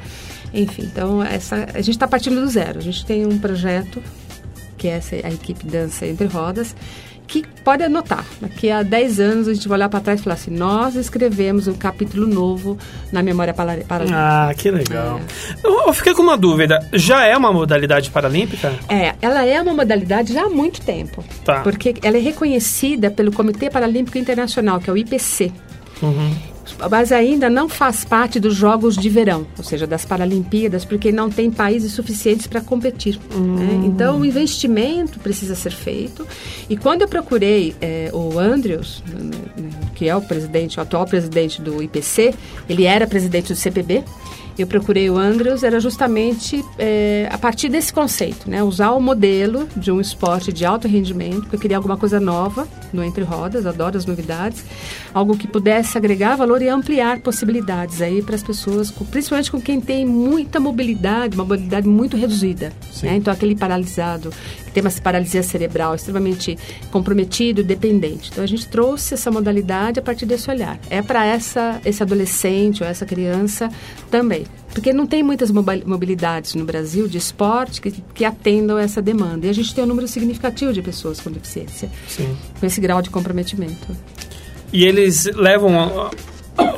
Enfim, então essa, a gente está partindo do zero. A gente tem um projeto, que é essa, a equipe Dança Entre Rodas, que pode anotar. Daqui a 10 anos a gente vai olhar para trás e falar assim: nós escrevemos um capítulo novo na memória paralímpica. Ah, que legal. É. Eu, eu, fiquei com uma dúvida: já é uma modalidade paralímpica? É, ela é uma modalidade já há muito tempo. Tá. Porque ela é reconhecida pelo Comitê Paralímpico Internacional, que é o IPC. Uhum mas ainda não faz parte dos Jogos de Verão, ou seja, das Paralimpíadas, porque não tem países suficientes para competir. Né? Hum. Né? Então, o investimento precisa ser feito. E quando eu procurei é, o Andrews, né, né, que é o presidente, o atual presidente do IPC, ele era presidente do CPB, eu procurei o Andrews era justamente é, a partir desse conceito, né? Usar o modelo de um esporte de alto rendimento, porque eu queria alguma coisa nova no Entre Rodas, adoro as novidades, algo que pudesse agregar valor e ampliar possibilidades aí para as pessoas, principalmente com quem tem muita mobilidade, uma mobilidade muito reduzida. Né? Então, aquele paralisado, tem uma paralisia cerebral extremamente comprometido, dependente. Então, a gente trouxe essa modalidade a partir desse olhar. É para essa esse adolescente ou essa criança também. Porque não tem muitas mobilidades no Brasil de esporte que, que atendam essa demanda. E a gente tem um número significativo de pessoas com deficiência. Sim. Com esse grau de comprometimento. E eles levam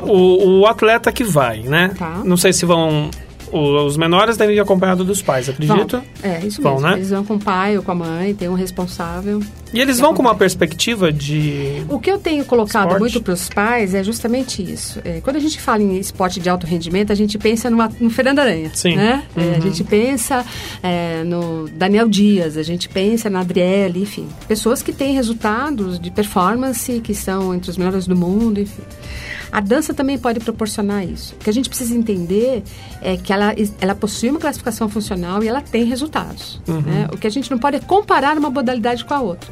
o, o atleta que vai, né? Tá. Não sei se vão os menores devem ir acompanhados dos pais, acredito? É, isso vão, mesmo. Né? Eles vão com o pai ou com a mãe, tem um responsável. E eles vão com uma perspectiva de. O que eu tenho colocado esporte? muito para os pais é justamente isso. É, quando a gente fala em esporte de alto rendimento, a gente pensa numa, no Fernando Aranha. Sim. Né? Uhum. É, a uhum. gente pensa é, no Daniel Dias, a gente pensa na Adriele, enfim. Pessoas que têm resultados de performance que são entre os melhores do mundo, enfim. A dança também pode proporcionar isso. O que a gente precisa entender é que ela, ela possui uma classificação funcional e ela tem resultados. Uhum. Né? O que a gente não pode é comparar uma modalidade com a outra.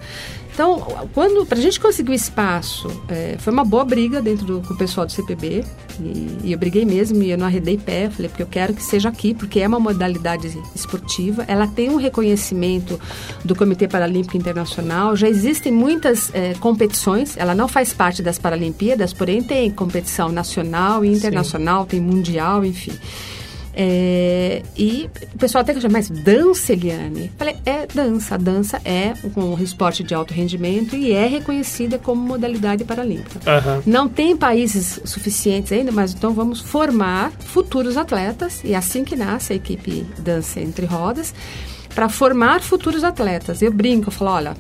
Então, quando para a gente conseguir o espaço, é, foi uma boa briga dentro do com o pessoal do CPB e, e, eu briguei mesmo e eu não arredei pé, falei porque eu quero que seja aqui porque é uma modalidade esportiva, ela tem um reconhecimento do Comitê Paralímpico Internacional, já existem muitas é, competições, ela não faz parte das Paralimpíadas, porém tem competição nacional e internacional, Sim. tem mundial, enfim. É, e o pessoal até que chama, mas dança, Eliane? Falei, é dança. A dança é um esporte de alto rendimento e é reconhecida como modalidade paralímpica. Uhum. Não tem países suficientes ainda, mas então vamos formar futuros atletas, e é assim que nasce a equipe Dança Entre Rodas, para formar futuros atletas. Eu brinco, eu falo, olha,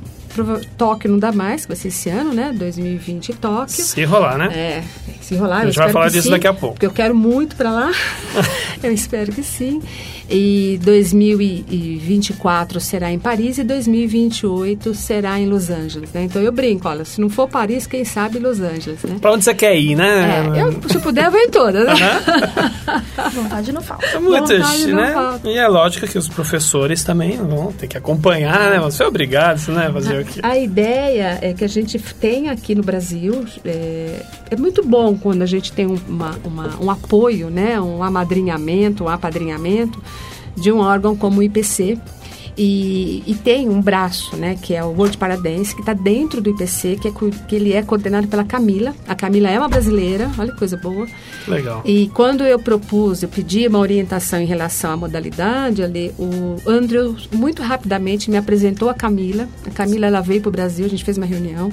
Tóquio não dá mais, que vai ser esse ano, né? 2020 Tóquio. Se rolar, né? É, se rolar. A gente vai falar disso sim, daqui a pouco. Porque eu quero muito para lá. eu espero que sim. E 2024 será em Paris e 2028 será em Los Angeles, né? Então eu brinco, olha, se não for Paris, quem sabe Los Angeles, né? Pra onde você quer ir, né? É, eu, se puder, eu vou em todas, né? Vontade não falta. Muitas, Vontade né? Falta. E é lógico que os professores também vão ter que acompanhar, né? Você é obrigado, né? Fazer o quê? A ideia é que a gente tem aqui no Brasil, é, é muito bom quando a gente tem uma, uma, um apoio, né? Um amadrinhamento, um apadrinhamento de um órgão como o IPC. E, e tem um braço, né, que é o World Paradise, que está dentro do IPC, que, é, que ele é coordenado pela Camila. A Camila é uma brasileira, olha que coisa boa. Legal. E quando eu propus, eu pedi uma orientação em relação à modalidade, ali, o Andrew muito rapidamente me apresentou a Camila. A Camila ela veio para o Brasil, a gente fez uma reunião.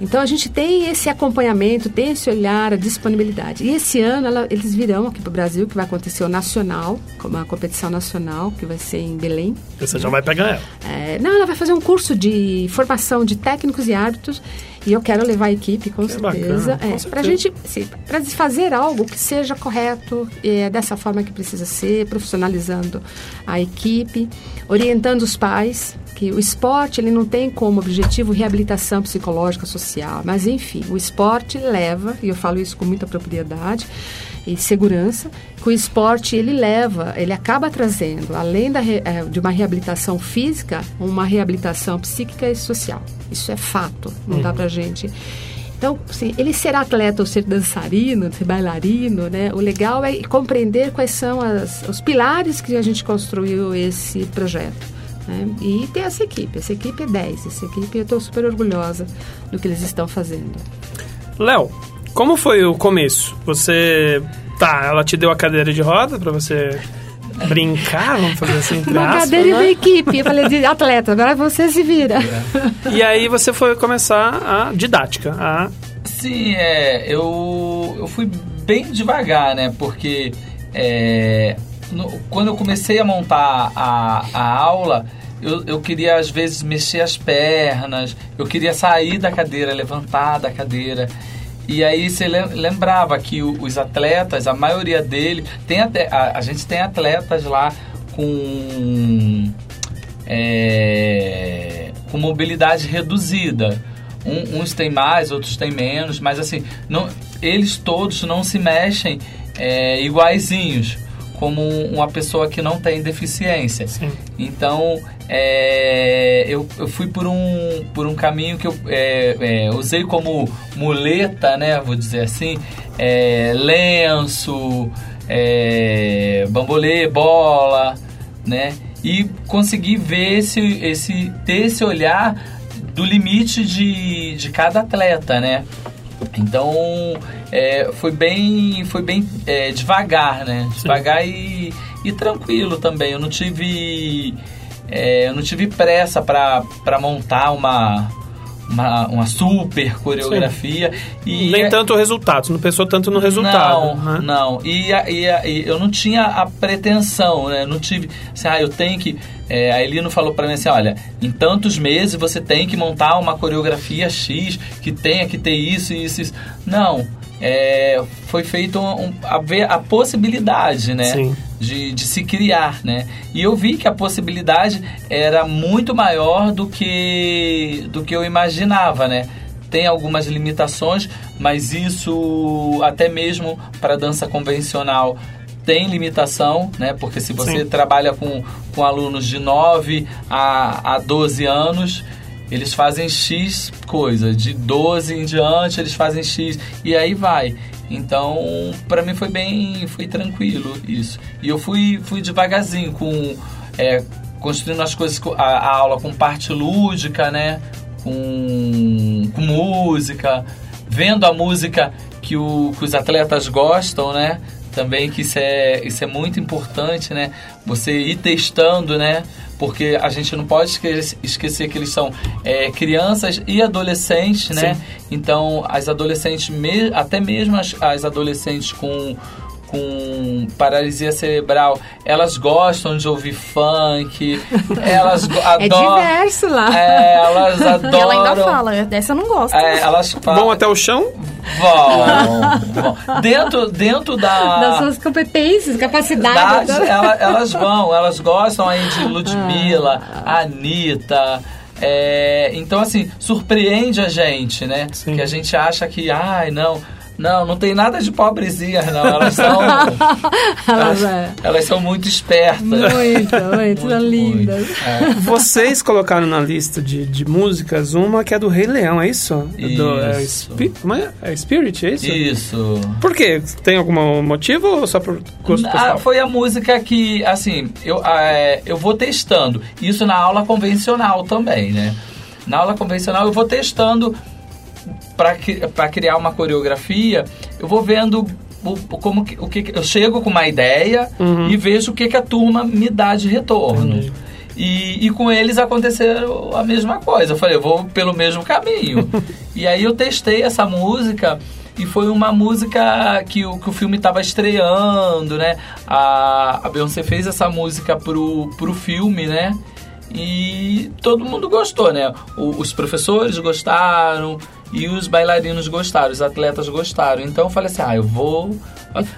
Então a gente tem esse acompanhamento, tem esse olhar, a disponibilidade. E esse ano ela, eles virão aqui para o Brasil, que vai acontecer o nacional, uma competição nacional, que vai ser em Belém. Você já vai pegar ela? É, não, ela vai fazer um curso de formação de técnicos e árbitros. E eu quero levar a equipe, com que certeza. É, para a gente, para fazer algo que seja correto, é dessa forma que precisa ser, profissionalizando a equipe, orientando os pais, que o esporte ele não tem como objetivo reabilitação psicológica social, mas enfim, o esporte leva, e eu falo isso com muita propriedade e segurança, que o esporte ele leva, ele acaba trazendo, além da, eh, de uma reabilitação física, uma reabilitação psíquica e social. Isso é fato, não uhum. dá pra gente então, assim, ele ser atleta ou ser dançarino, ser bailarino, né? O legal é compreender quais são as, os pilares que a gente construiu esse projeto. Né? E tem essa equipe, essa equipe é 10, essa equipe eu estou super orgulhosa do que eles estão fazendo. Léo, como foi o começo? Você. Tá, ela te deu a cadeira de roda para você brincar, vamos fazer assim, entre Uma aspas, cadeira né? de equipe, eu falei de atleta, agora você se vira. É. E aí você foi começar a didática, a... Sim, é, eu, eu fui bem devagar, né, porque é, no, quando eu comecei a montar a, a aula, eu, eu queria às vezes mexer as pernas, eu queria sair da cadeira, levantar da cadeira. E aí você lembrava que os atletas, a maioria dele, tem até, a, a gente tem atletas lá com, é, com mobilidade reduzida. Um, uns têm mais, outros têm menos, mas assim, não, eles todos não se mexem é, iguaizinhos como uma pessoa que não tem deficiência. Sim. Então, é, eu, eu fui por um, por um caminho que eu é, é, usei como muleta, né, vou dizer assim, é, lenço, é, bambolê, bola, né, e consegui ver esse, esse, ter esse olhar do limite de, de cada atleta, né. Então, é, foi bem, foi bem é, devagar, né? Devagar e, e tranquilo também. Eu não tive, é, eu não tive pressa para montar uma, uma, uma super coreografia. E Nem é... tanto resultados, não pensou tanto no resultado. Não, né? não. E, e, e, eu não tinha a pretensão, né? Não tive, assim, ah, eu tenho que... É, a Elino falou para mim assim, olha, em tantos meses você tem que montar uma coreografia X, que tenha que ter isso, isso, isso. Não, é, foi feito um, a, a, possibilidade, né? De, de se criar, né? E eu vi que a possibilidade era muito maior do que, do que eu imaginava, né? Tem algumas limitações, mas isso até mesmo para dança convencional tem limitação, né? Porque se você Sim. trabalha com, com alunos de 9 a, a 12 anos, eles fazem X coisa, de 12 em diante eles fazem X e aí vai. Então, para mim foi bem, foi tranquilo isso. E eu fui, fui devagarzinho com é, construindo as coisas, a, a, aula com parte lúdica, né? Com, com música, vendo a música que, o, que os atletas gostam, né? Também que isso é, isso é muito importante, né? Você ir testando, né? porque a gente não pode esquecer que eles são é, crianças e adolescentes, né? Sim. Então, as adolescentes, me, até mesmo as, as adolescentes com com paralisia cerebral, elas gostam de ouvir funk, elas é adoram... É diverso lá. É, elas adoram... Ela ainda fala, dessa eu não gosto. É, elas falam... Vão até o chão? Vão, vão. Dentro, dentro da... Das suas competências, capacidades. Da, ela, elas vão, elas gostam aí de Ludmilla, ah. Anitta... É, então, assim, surpreende a gente, né? Sim. Que a gente acha que, ai, não não, não tem nada de pobrezinhas, não. Elas são. elas, é. elas, são muito espertas. Muito, muito, muito lindas. Muito. É. Vocês colocaram na lista de, de músicas uma que é do Rei Leão, é isso? Isso. Do, é, Spi é? é Spirit, é isso? Isso. Por quê? Tem algum motivo ou só por gosto ah, pessoal? Foi a música que, assim, eu, é, eu vou testando. Isso na aula convencional também, né? Na aula convencional eu vou testando para criar uma coreografia, eu vou vendo o, como que, o que eu chego com uma ideia uhum. e vejo o que, que a turma me dá de retorno. E, e, com eles aconteceu a mesma coisa. Eu falei, eu vou pelo mesmo caminho. e aí eu testei essa música e foi uma música que o, que o filme estava estreando, né? A, a Beyoncé fez essa música pro, pro filme, né? E todo mundo gostou, né? O, os professores gostaram, e os bailarinos gostaram, os atletas gostaram. Então eu falei assim, ah, eu vou.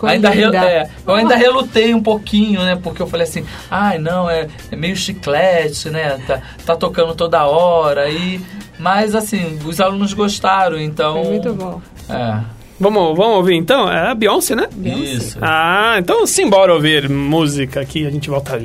Ainda re... é, eu ainda relutei um pouquinho, né? Porque eu falei assim, ai, ah, não, é, é, meio chiclete, né? Tá, tá tocando toda hora. E... Mas assim, os alunos gostaram, então. Foi muito bom. É. Vamos, vamos ouvir então? É a Beyoncé, né? Beyoncé. Isso. Ah, então simbora ouvir música aqui, a gente volta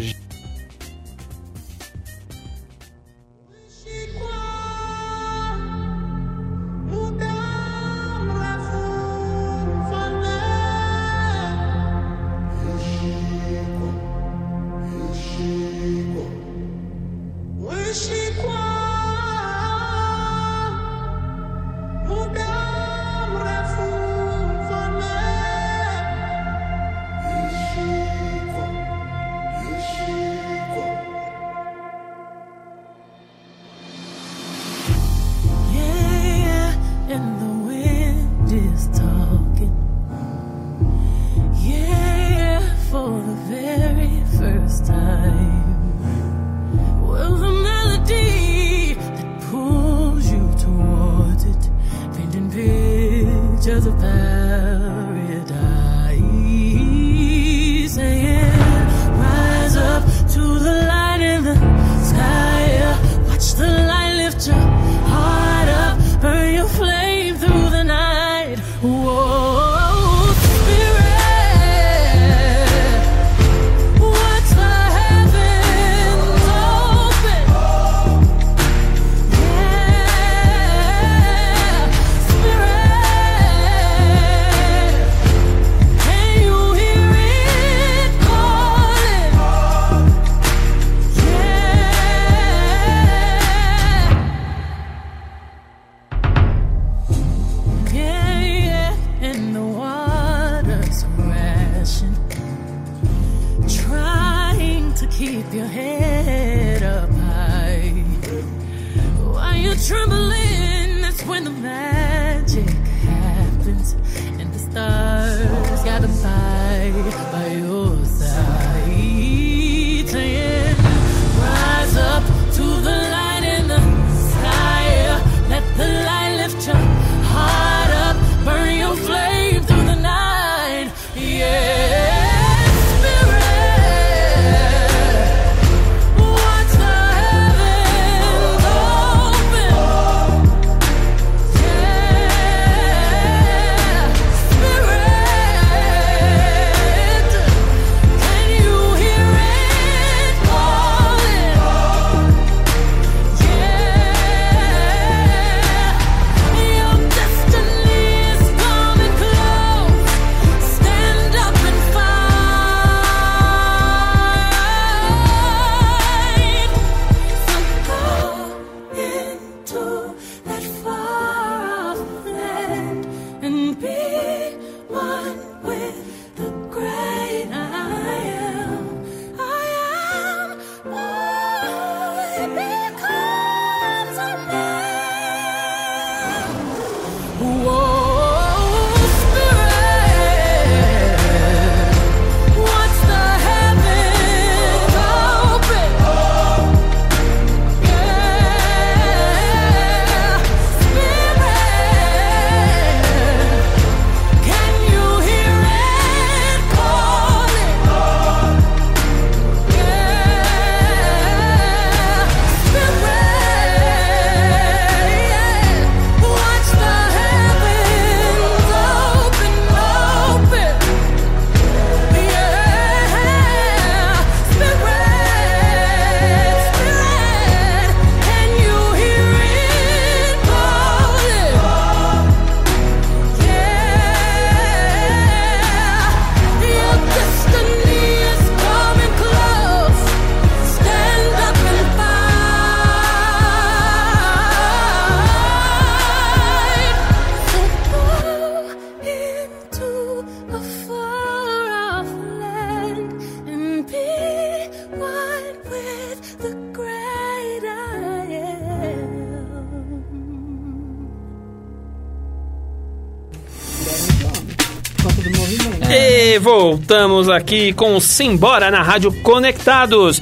voltamos aqui com Simbora na Rádio Conectados.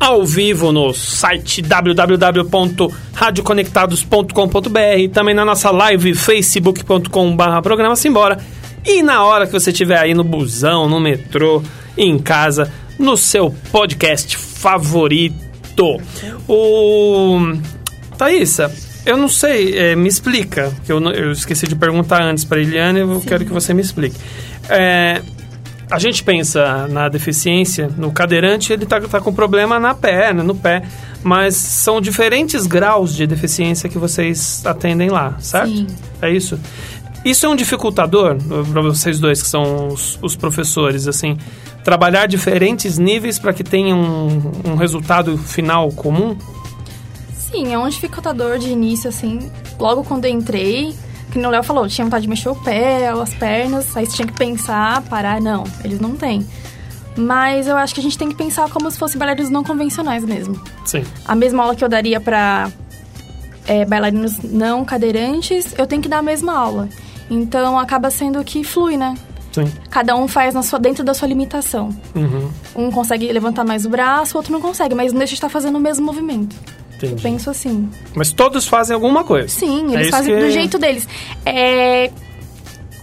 Ao vivo no site www.radioconectados.com.br, também na nossa live facebook.com.br programa Simbora. E na hora que você estiver aí no busão, no metrô, em casa, no seu podcast favorito. O. Thaísa, eu não sei, é, me explica, que eu, eu esqueci de perguntar antes para Eliane, eu quero que você me explique. É, a gente pensa na deficiência, no cadeirante, ele tá, tá com problema na perna, no pé, mas são diferentes graus de deficiência que vocês atendem lá, certo? Sim. É isso? Isso é um dificultador para vocês dois que são os, os professores, assim, trabalhar diferentes níveis para que tenha um, um resultado final comum? Sim, é um dificultador de início, assim. Logo quando eu entrei, que o Léo falou, tinha vontade de mexer o pé, as pernas, aí você tinha que pensar, parar. Não, eles não têm. Mas eu acho que a gente tem que pensar como se fossem bailarinos não convencionais mesmo. Sim. A mesma aula que eu daria pra é, bailarinos não cadeirantes, eu tenho que dar a mesma aula. Então acaba sendo que flui, né? Sim. Cada um faz na sua, dentro da sua limitação. Uhum. Um consegue levantar mais o braço, o outro não consegue, mas não deixa de estar fazendo o mesmo movimento. Eu Entendi. penso assim. Mas todos fazem alguma coisa. Sim, É eles isso fazem que- do jeito deles. É,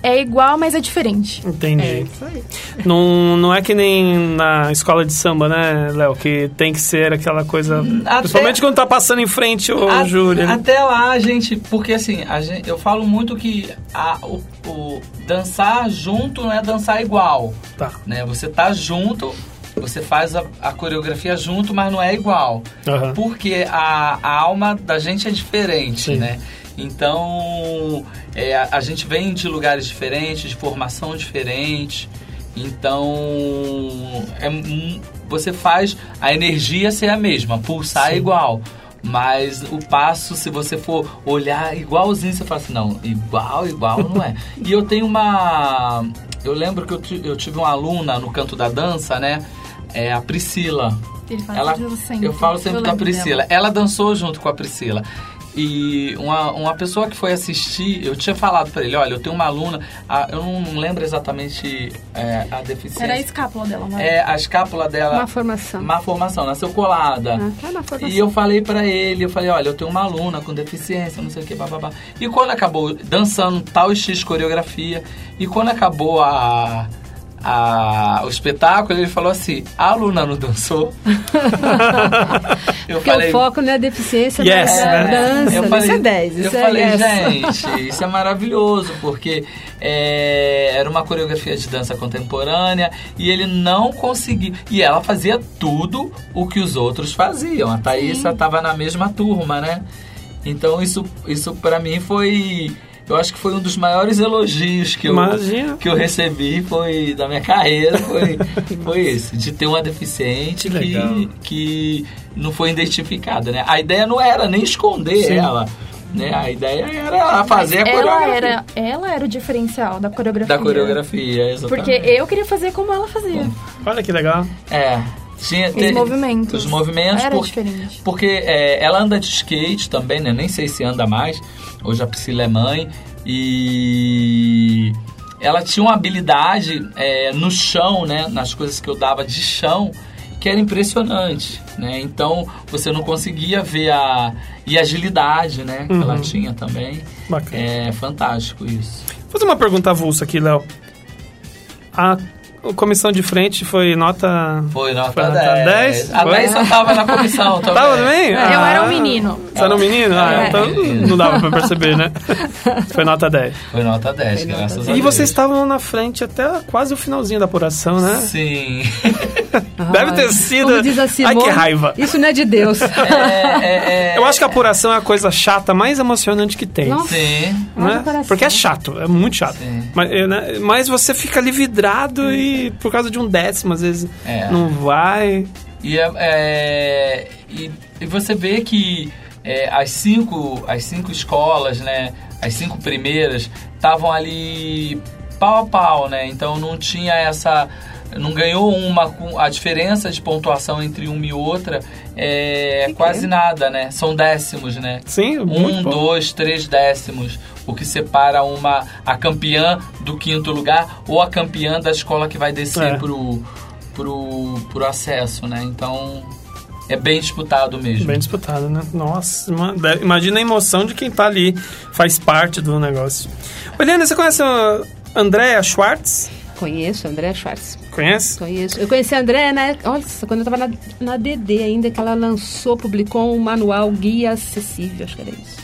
é igual, mas é diferente. Entendi. É isso aí. Não, não é que nem na escola de samba, né, Léo? Que tem que ser aquela coisa. até- Principalmente quando tá passando em frente o A- júri. Até lá, gente, porque assim, a gente, eu falo muito que a- o, o dançar junto não é dançar igual. Tá. Né? Você tá junto, você faz a, a coreografia junto, mas não é igual. Aham. Porque a, a alma da gente é diferente, Sim. né? Então, é, a, gente vem de lugares diferentes, de formação diferente. Então, é, você faz a energia ser a mesma, pulsar é igual. Mas o passo, se você for olhar igualzinho, você fala assim, não, igual, igual não é. e eu tenho uma... Eu lembro que eu, eu tive uma aluna no canto da dança, né? É a Priscila. Ele fala Ela, sempre. eu falo sempre Eu com a lembro Priscila. dela. Ela dançou junto com a Priscila. E uma, uma pessoa que foi assistir, eu tinha falado para ele, olha, eu tenho uma aluna, a, eu não, não, lembro exatamente é, a deficiência. Era a escápula dela, né? É, a escápula dela... Má formação. Má formação, nasceu colada. Ah, tá na formação. E eu falei para ele, eu falei, olha, eu tenho uma aluna com deficiência, não sei o que, bababá. E quando acabou dançando tal X coreografia, e quando acabou a a, o espetáculo, ele falou assim: a aluna não dançou. eu Porque falei, o foco não é deficiência yes, da né? dança. Eu falei, isso é 10. Isso eu é falei, yes. gente, isso é maravilhoso, porque é, era uma coreografia de dança contemporânea e ele não conseguia. E ela fazia tudo o que os outros faziam. A Thaísa estava na mesma turma, né? Então isso, isso para mim foi eu acho que foi um dos maiores elogios que eu, que eu recebi foi da minha carreira foi, foi esse, de ter uma deficiente que, que, que, não foi identificada, né? A ideia não era nem esconder Sim. ela. Né? A ideia era fazer Mas a coreografia. Ela era, ela era o diferencial da coreografia. Da coreografia, exatamente. Porque eu queria fazer como ela fazia. Olha que legal. É. Tinha, os movimentos. Os movimentos. Era por, diferente. Porque é, ela anda de skate também, né? Nem sei se anda mais. Hoje a Priscila é mãe. E ela tinha uma habilidade é, no chão, né? Nas coisas que eu dava de chão, que era impressionante, né? Então você não conseguia ver a e a agilidade, né? Que uhum. ela tinha também. Bacana. É fantástico isso. Vou fazer uma pergunta avulsa aqui, Léo. A comissão de frente foi nota. Foi nota, foi nota 10. 10. A 10 só tava na comissão também. Tava também? Ah, eu era um menino. Você era um menino? Ah, é. então não dava pra perceber, né? Foi nota 10. Foi nota 10, foi graças nota a Deus. E vocês estavam na frente até quase o finalzinho da apuração, né? Sim. Deve ter sido. Como diz a Simone, Ai, que raiva. Isso não é de Deus. É, é, é, eu acho que a apuração é a coisa chata, mais emocionante que tem. Nossa. Sim. Né? Porque é chato, é muito chato. Mas, né? Mas, você fica ali vidrado hum. e por causa de um décimo, às vezes é. não vai. E, é, é, e, e, você vê que é, as, cinco, as cinco escolas, né? As cinco primeiras estavam ali pau a pau, né? Então não tinha essa não ganhou uma a diferença de pontuação entre uma e outra é que quase que é? nada, né? São décimos, né? Sim, um, dois, três décimos, o que separa uma a campeã do quinto lugar ou a campeã da escola que vai descer é. pro, pro pro acesso, né? Então é bem disputado mesmo. Bem disputado, né? Nossa, imagina a emoção de quem tá ali, faz parte do negócio. Eliana, você conhece a Andrea Schwartz? Conheço, Andréa Schwartz. Conhece? Conheço. Eu conheci a Andréa, né? Olha, quando eu estava na, na DD ainda, que ela lançou, publicou um manual Guia Acessível, acho que era isso.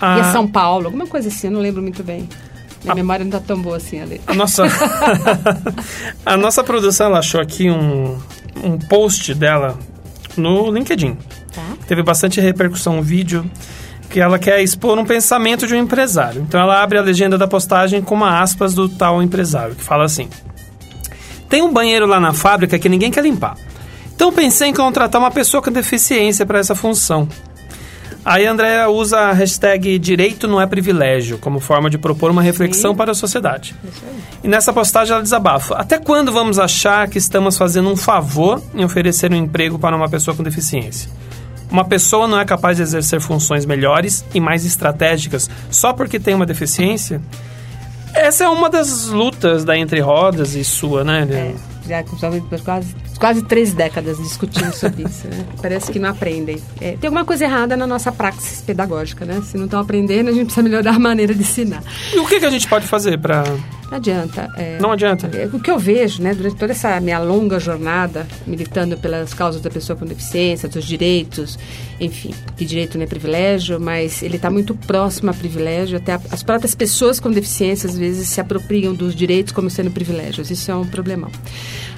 Ah. Guia São Paulo, alguma coisa assim, eu não lembro muito bem. Minha a, memória não está tão boa assim ali. A nossa, a nossa produção, ela achou aqui um, um post dela no LinkedIn. Tá. Teve bastante repercussão, um vídeo que ela quer expor um pensamento de um empresário. Então ela abre a legenda da postagem com uma aspas do tal empresário, que fala assim: Tem um banheiro lá na fábrica que ninguém quer limpar. Então pensei em contratar uma pessoa com deficiência para essa função. Aí a Andrea usa a hashtag direito não é privilégio como forma de propor uma reflexão Sim. para a sociedade. E nessa postagem ela desabafa: Até quando vamos achar que estamos fazendo um favor em oferecer um emprego para uma pessoa com deficiência? Uma pessoa não é capaz de exercer funções melhores e mais estratégicas só porque tem uma deficiência? Essa é uma das lutas da Entre Rodas e sua, né? É, já quase, quase três décadas discutindo sobre isso. Né? Parece que não aprendem. É, tem alguma coisa errada na nossa praxis pedagógica, né? Se não estão aprendendo, a gente precisa melhorar a maneira de ensinar. E o que, que a gente pode fazer para não adianta. É, não adianta. É, o que eu vejo, né, durante toda essa minha longa jornada, militando pelas causas da pessoa com deficiência, dos direitos, enfim, que direito não é privilégio, mas ele está muito próximo a privilégio, até as próprias pessoas com deficiência às vezes se apropriam dos direitos como sendo privilégios, isso é um problemão.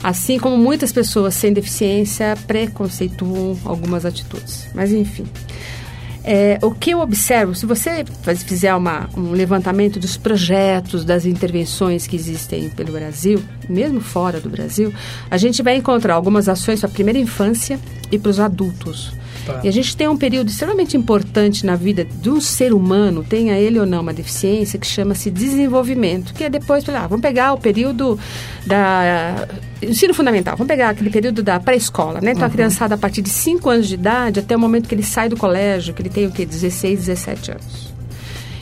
Assim como muitas pessoas sem deficiência preconceituam algumas atitudes. Mas enfim. É, o que eu observo, se você fizer uma, um levantamento dos projetos, das intervenções que existem pelo Brasil, mesmo fora do Brasil, a gente vai encontrar algumas ações para a primeira infância e para os adultos. Tá. E a gente tem um período extremamente importante na vida do ser humano, tenha ele ou não uma deficiência, que chama-se desenvolvimento, que é depois, ah, vamos pegar o período da ensino fundamental, vamos pegar aquele período da pré-escola, né? Então uhum. a criançada a partir de 5 anos de idade até o momento que ele sai do colégio, que ele tem o quê? 16, 17 anos.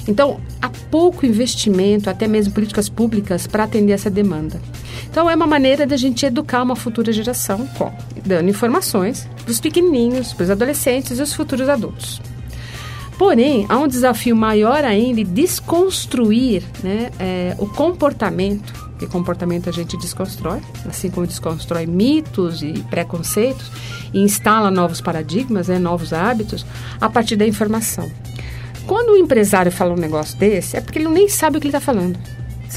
Então, há pouco investimento, até mesmo políticas públicas, para atender essa demanda. Então, é uma maneira da gente educar uma futura geração, com, dando informações para os pequenininhos, para os adolescentes e os futuros adultos. Porém, há um desafio maior ainda de desconstruir né, é, o comportamento, que comportamento a gente desconstrói, assim como desconstrói mitos e preconceitos, e instala novos paradigmas, né, novos hábitos, a partir da informação. Quando o empresário fala um negócio desse, é porque ele nem sabe o que ele está falando.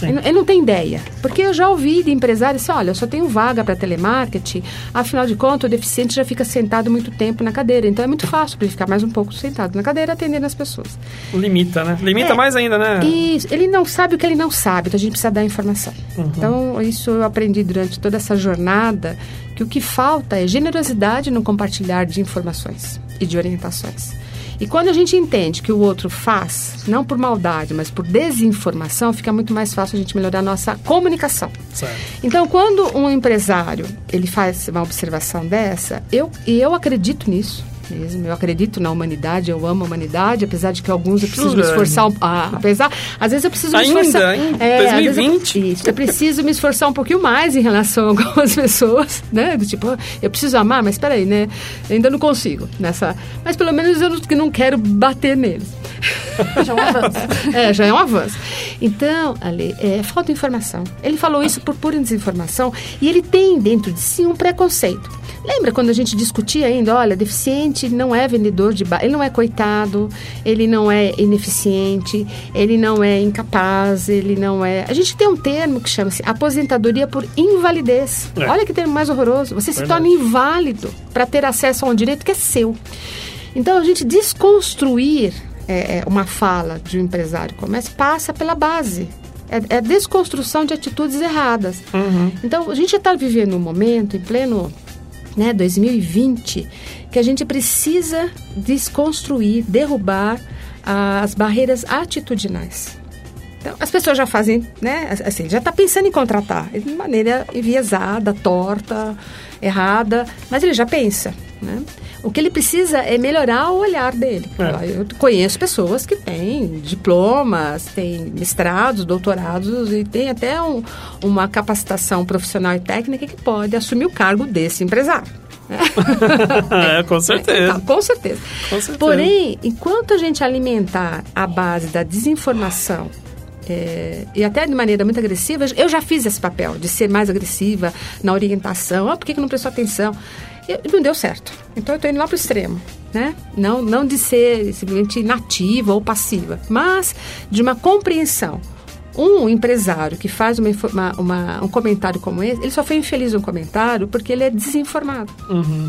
Ele, ele, não tem ideia. Porque eu já ouvi de empresários assim, olha, eu só tenho vaga para telemarketing, afinal de contas, o deficiente já fica sentado muito tempo na cadeira. Então é muito fácil para ele ficar mais um pouco sentado na cadeira atendendo as pessoas. Limita, né? Limita é, mais ainda, né? Isso. Ele não sabe o que ele não sabe, então a gente precisa dar informação. Uhum. Então, isso eu aprendi durante toda essa jornada, que o que falta é generosidade no compartilhar de informações e de orientações. E quando a gente entende que o outro faz, não por maldade, mas por desinformação, fica muito mais fácil a gente melhorar a nossa comunicação. Certo. Então, quando um empresário ele faz uma observação dessa, eu, e eu acredito nisso, mesmo. Eu acredito na humanidade, eu amo a humanidade, apesar de que alguns eu preciso me esforçar. Ah, apesar, às vezes eu preciso ainda, me esforçar. Ainda, é, 2020. Eu, isso, eu preciso me esforçar um pouquinho mais em relação a algumas pessoas, né? Do tipo, eu preciso amar, mas espera aí, né? Eu ainda não consigo nessa. Mas pelo menos eu não, não quero bater neles. já é um avanço. é, já é um avanço. Então, ali, é, falta informação. Ele falou isso por pura desinformação e ele tem dentro de si um preconceito. Lembra quando a gente discutia ainda, olha, deficiente não é vendedor de bar, ele não é coitado, ele não é ineficiente, ele não é incapaz, ele não é. A gente tem um termo que chama-se aposentadoria por invalidez. É. Olha que termo mais horroroso. Você Verdade. se torna inválido para ter acesso a um direito que é seu. Então a gente desconstruir é, é uma fala de um empresário comércio passa pela base é, é desconstrução de atitudes erradas. Uhum. Então, a gente está vivendo um momento, em pleno né, 2020, que a gente precisa desconstruir, derrubar as barreiras atitudinais. Então, as pessoas já fazem, né, assim, já está pensando em contratar de maneira enviesada, torta, errada, mas ele já pensa, né? O que ele precisa é melhorar o olhar dele. É. Eu conheço pessoas que têm diplomas, têm mestrados, doutorados e têm até um, uma capacitação profissional e técnica que pode assumir o cargo desse empresário. é, com certeza. Tá, com certeza. Com certeza. Porém, enquanto a gente alimentar a base da desinformação é, e até de maneira muito agressiva, eu já fiz esse papel de ser mais agressiva na orientação. Ah, por que, que não prestou atenção? E não deu certo. Então eu estou indo lá para o extremo. Né? Não, não de ser simplesmente nativa ou passiva, mas de uma compreensão. Um empresário que faz uma, uma, uma, um comentário como esse, ele só foi infeliz no comentário porque ele é desinformado. Uhum.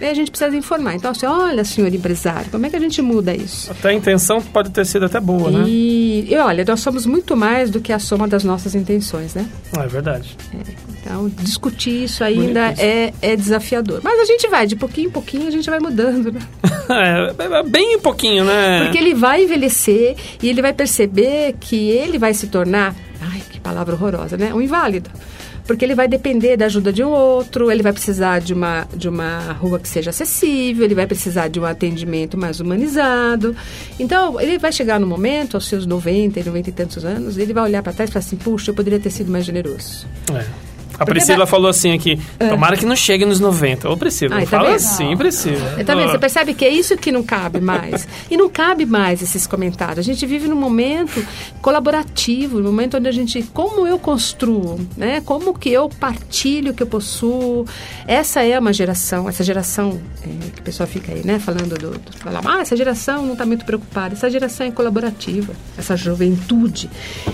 E a gente precisa informar. Então, assim, olha, senhor empresário, como é que a gente muda isso? Até a intenção pode ter sido até boa, né? E, e olha, nós somos muito mais do que a soma das nossas intenções, né? Ah, é verdade. É. Então, discutir isso ainda é, é desafiador. Mas a gente vai, de pouquinho em pouquinho, a gente vai mudando, né? é, é bem em pouquinho, né? Porque ele vai envelhecer e ele vai perceber que ele vai se tornar, ai, que palavra horrorosa, né? Um inválido porque ele vai depender da ajuda de um outro, ele vai precisar de uma, de uma rua que seja acessível, ele vai precisar de um atendimento mais humanizado. Então, ele vai chegar no momento, aos seus 90, 90 e tantos anos, ele vai olhar para trás e falar assim, puxa, eu poderia ter sido mais generoso. É. A Priscila da... falou assim aqui, é. tomara que não chegue nos 90. Ô, Priscila, Ai, tá fala assim, Priscila. Tá vendo? Você percebe que é isso que não cabe mais. e não cabe mais esses comentários. A gente vive num momento colaborativo, num momento onde a gente, como eu construo, né? Como que eu partilho o que eu possuo. Essa é uma geração, essa geração é, que o pessoal fica aí, né? Falando do, do falar, ah, essa geração não está muito preocupada. Essa geração é colaborativa, essa juventude.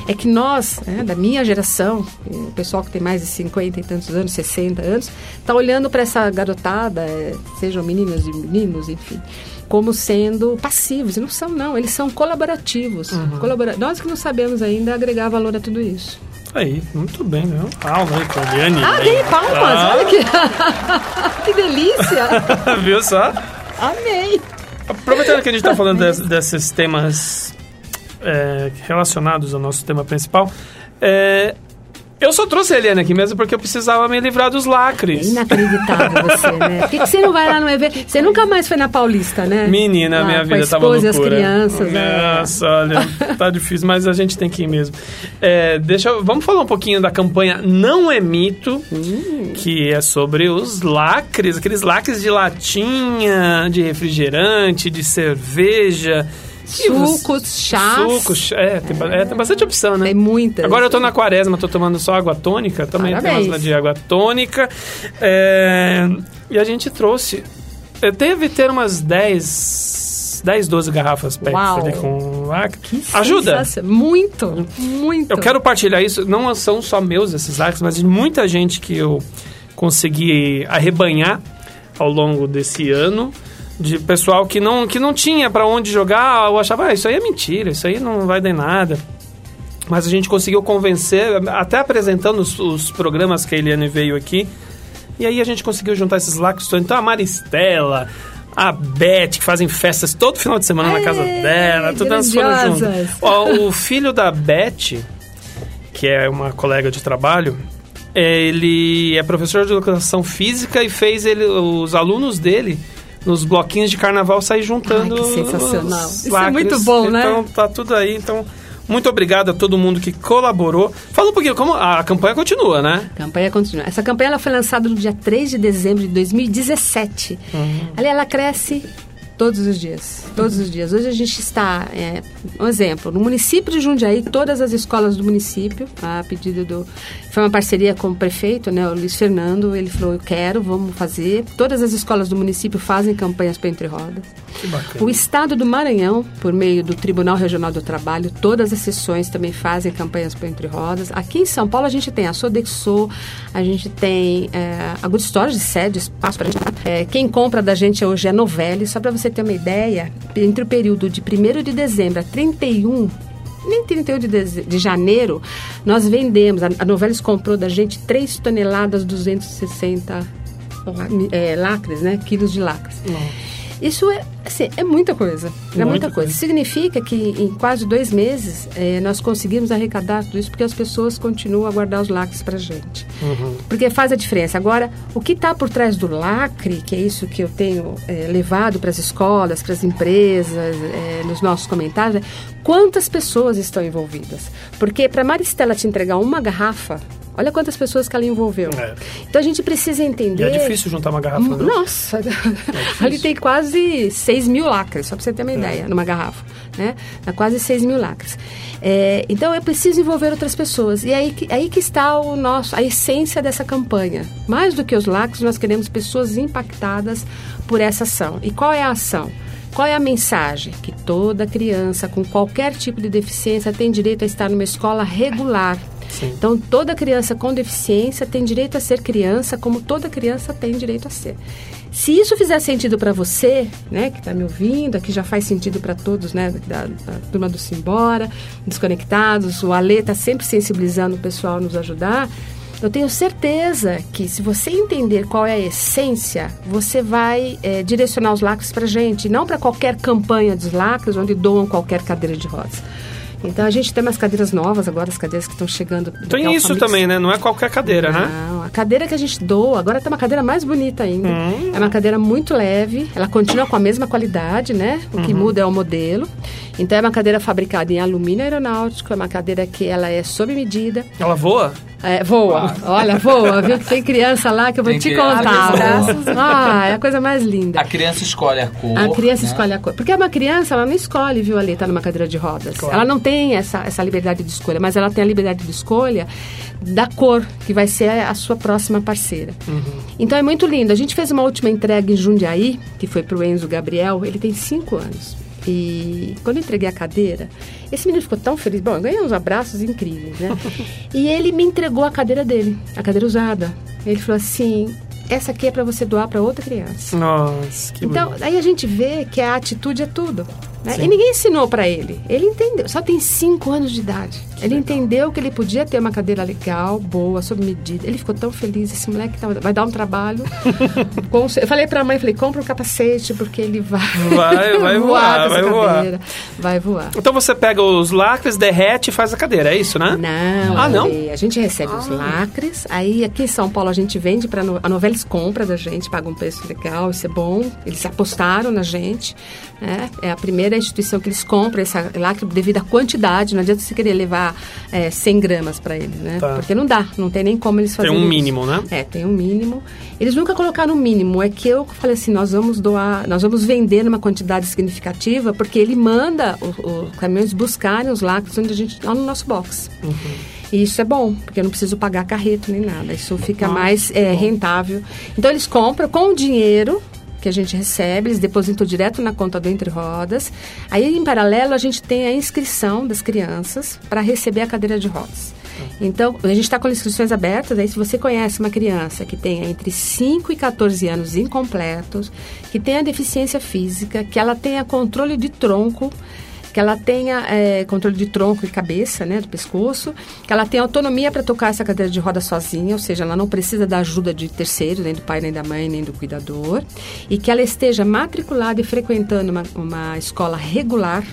É que nós, né, da minha geração, o pessoal que tem mais de 50 50 e tantos anos, 60 anos, está olhando para essa garotada, é, sejam meninas e meninos, enfim, como sendo passivos. E não são, não. Eles são colaborativos. Uhum. Colabora Nós que não sabemos ainda agregar valor a tudo isso. Aí, muito bem, né? Palma aí, Coliane. Ah, dei palmas, ah. olha que... que delícia! Viu só? Amei! Aproveitando que a gente está falando des, desses temas é, relacionados ao nosso tema principal, é, eu só trouxe a Eliane aqui mesmo porque eu precisava me livrar dos lacres. É inacreditável você, né? Por que, que você não vai lá no evento? Você nunca mais foi na Paulista, né? Menina, lá, minha vida tava loucura. as crianças. Né? Nossa, olha, tá difícil, mas a gente tem que ir mesmo. É, deixa, eu- vamos falar um pouquinho da campanha Não é Mito, Hum. que é sobre os lacres, aqueles lacres de latinha, de refrigerante, de cerveja. Sucos, chás. Sucos, é tem, é, tem bastante opção, né? Tem muitas. Agora eu tô na quaresma, tô tomando só água tônica, também tem Parabéns. umas lá de água tônica. É, e a gente trouxe. Deve ter umas 10, 10 12 garrafas PET Uau. ali com lacre. Ajuda! Muito, muito. Eu quero partilhar isso. Não são só meus esses lacres, mas de muita gente que eu consegui arrebanhar ao longo desse ano. De pessoal que não, que não tinha para onde jogar, eu achava, ah, isso aí é mentira, isso aí não vai dar em nada. Mas a gente conseguiu convencer, até apresentando os, os programas que a Eliane veio aqui. E aí a gente conseguiu juntar esses lacres. Então a Maristela, a Beth, que fazem festas todo final de semana na Aê, casa dela, todas grandiosas. Ó, o filho da Beth, que é uma colega de trabalho, ele é professor de educação física e fez ele, os alunos dele nos bloquinhos de carnaval sair juntando. Ai, que sensacional. Isso é muito bom, né? Então tá tudo aí. Então, muito obrigado a todo mundo que colaborou. Fala um pouquinho, como a campanha continua, né? A campanha continua. Essa campanha ela foi lançada no dia 3 de dezembro de 2017. Ali ela cresce todos os dias. Todos os dias. Hoje a gente está, é, um exemplo, no município de Jundiaí, todas as escolas do município, a pedido do. Foi uma parceria com o prefeito, né, o Luiz Fernando. Ele falou: Eu quero, vamos fazer. Todas as escolas do município fazem campanhas para Entre Rodas. O Estado do Maranhão, por meio do Tribunal Regional do Trabalho, todas as sessões também fazem campanhas por Entre Rodas. Aqui em São Paulo a gente tem a Sodexo, a gente tem é, a Good Storage de sede, espaço para gente. É, quem compra da gente hoje é Novelli. Só para você ter uma ideia, entre o período de 1 de dezembro a 31 nem 31 de, deze- de janeiro, nós vendemos, a, a Novelis comprou da gente 3 toneladas 260 la- é, lacres, né? Quilos de lacres. Isso é, assim, é muita coisa. É Muita muita coisa. coisa. Significa que em quase dois meses eh, nós conseguimos arrecadar tudo isso porque as pessoas continuam a guardar os lacres para gente. Porque faz a diferença. Agora, o que está por trás do lacre, que é isso que eu tenho eh, levado para as escolas, para as empresas, eh, nos nossos comentários, é quantas pessoas estão envolvidas. Porque para Maristela te entregar uma garrafa, olha quantas pessoas que ela envolveu. É. Então a gente precisa E entender. é difícil juntar uma garrafa, né? Nossa, ali tem quase 6 mil lacres, só para você ter É. uma ideia, numa garrafa. Né? Dá quase 6 mil lacres. É, então é preciso envolver outras pessoas. E aí, que- aí que está o nosso, a essência dessa campanha. Mais do que os lacres, nós queremos pessoas impactadas por essa ação. E qual é a ação? Qual é a mensagem? Que toda criança com qualquer tipo de deficiência tem direito a estar numa escola regular. Então, toda criança com deficiência tem direito a ser criança, como toda criança tem direito a ser. Se isso fizer sentido para você, né, que está me ouvindo, aqui já faz sentido para todos, né, da, da turma do Simbora, Desconectados, o Ale está sempre sensibilizando o pessoal a nos ajudar. Eu tenho certeza que se você entender qual é a essência, você vai eh, direcionar os lacres para gente, não para qualquer campanha dos lacres, onde doam qualquer cadeira de rodas. Então a gente tem umas cadeiras novas agora, as cadeiras que estão chegando. do Tem isso também, né? Não é qualquer cadeira, né? Não, a cadeira que a gente doa, agora tá uma cadeira mais bonita ainda. Hum. É uma cadeira muito leve, ela continua com a mesma qualidade, né? O Uhum. que muda é o modelo. Então é uma cadeira fabricada em alumínio aeronáutico, é uma cadeira que ela é sob medida. Ela voa? É, voa, olha, voa, viu? Que tem criança lá que eu vou Tem te contar. Ah, é a coisa mais linda. A criança escolhe a cor. A criança né? escolhe a cor. Porque uma criança, ela não escolhe, viu, ali, tá numa cadeira de rodas. Ela não tem essa, essa liberdade de escolha, mas ela tem a liberdade de escolha da cor, que vai ser a sua próxima parceira. Então é muito lindo. A gente fez uma última entrega em Jundiaí, que foi pro Enzo Gabriel. Ele tem cinco anos. E quando eu entreguei a cadeira, esse menino ficou tão feliz. Bom, eu ganhei uns abraços incríveis, né? e ele me entregou a cadeira dele, a cadeira usada. Ele falou assim: essa aqui é para você doar para outra criança. Nossa, que Então, bonito. aí a gente vê que a atitude é tudo. Né? E ninguém ensinou para ele. Ele entendeu. Só tem cinco anos de idade. Que ele legal. entendeu que ele podia ter uma cadeira legal, boa, sob medida. Ele ficou tão feliz. Esse moleque tá, vai dar um trabalho. Com, eu falei para a mãe, falei, compra um capacete porque ele vai, vai, vai voar, vai voar. Vai voar. Então você pega os lacres, derrete e faz a cadeira, é isso, né? Não. Ah, não? A gente recebe ah. os lacres. Aí aqui em São Paulo a gente vende para a Novelis compra da gente, paga um preço legal, isso é bom. Eles apostaram na gente. Né? É a primeira instituição que eles compram esse lacre devido à quantidade. Não adianta você querer levar é, 100 gramas para eles, né? Tá. Porque não dá, não tem nem como eles fazerem Tem um isso. mínimo, né? É, tem um mínimo. Eles nunca colocaram o mínimo. É que eu falei assim, nós vamos doar, nós vamos vender numa quantidade significativa, porque ele manda os caminhões buscarem os lacres onde a gente, lá no nosso box. Uhum. E isso é bom, porque eu não preciso pagar carreto nem nada. Isso fica Nossa, mais é, rentável. Então eles compram com o dinheiro que a gente recebe, eles depositam direto na conta do Entre Rodas. Aí, em paralelo, a gente tem a inscrição das crianças para receber a cadeira de rodas. Então, a gente está com inscrições abertas. Aí, se você conhece uma criança que tenha entre 5 e 14 anos incompletos, que tenha deficiência física, que ela tenha controle de tronco, que ela tenha é, controle de tronco e cabeça, né, do pescoço, que ela tenha autonomia para tocar essa cadeira de roda sozinha, ou seja, ela não precisa da ajuda de terceiro, nem do pai, nem da mãe, nem do cuidador, e que ela esteja matriculada e frequentando uma, uma escola regular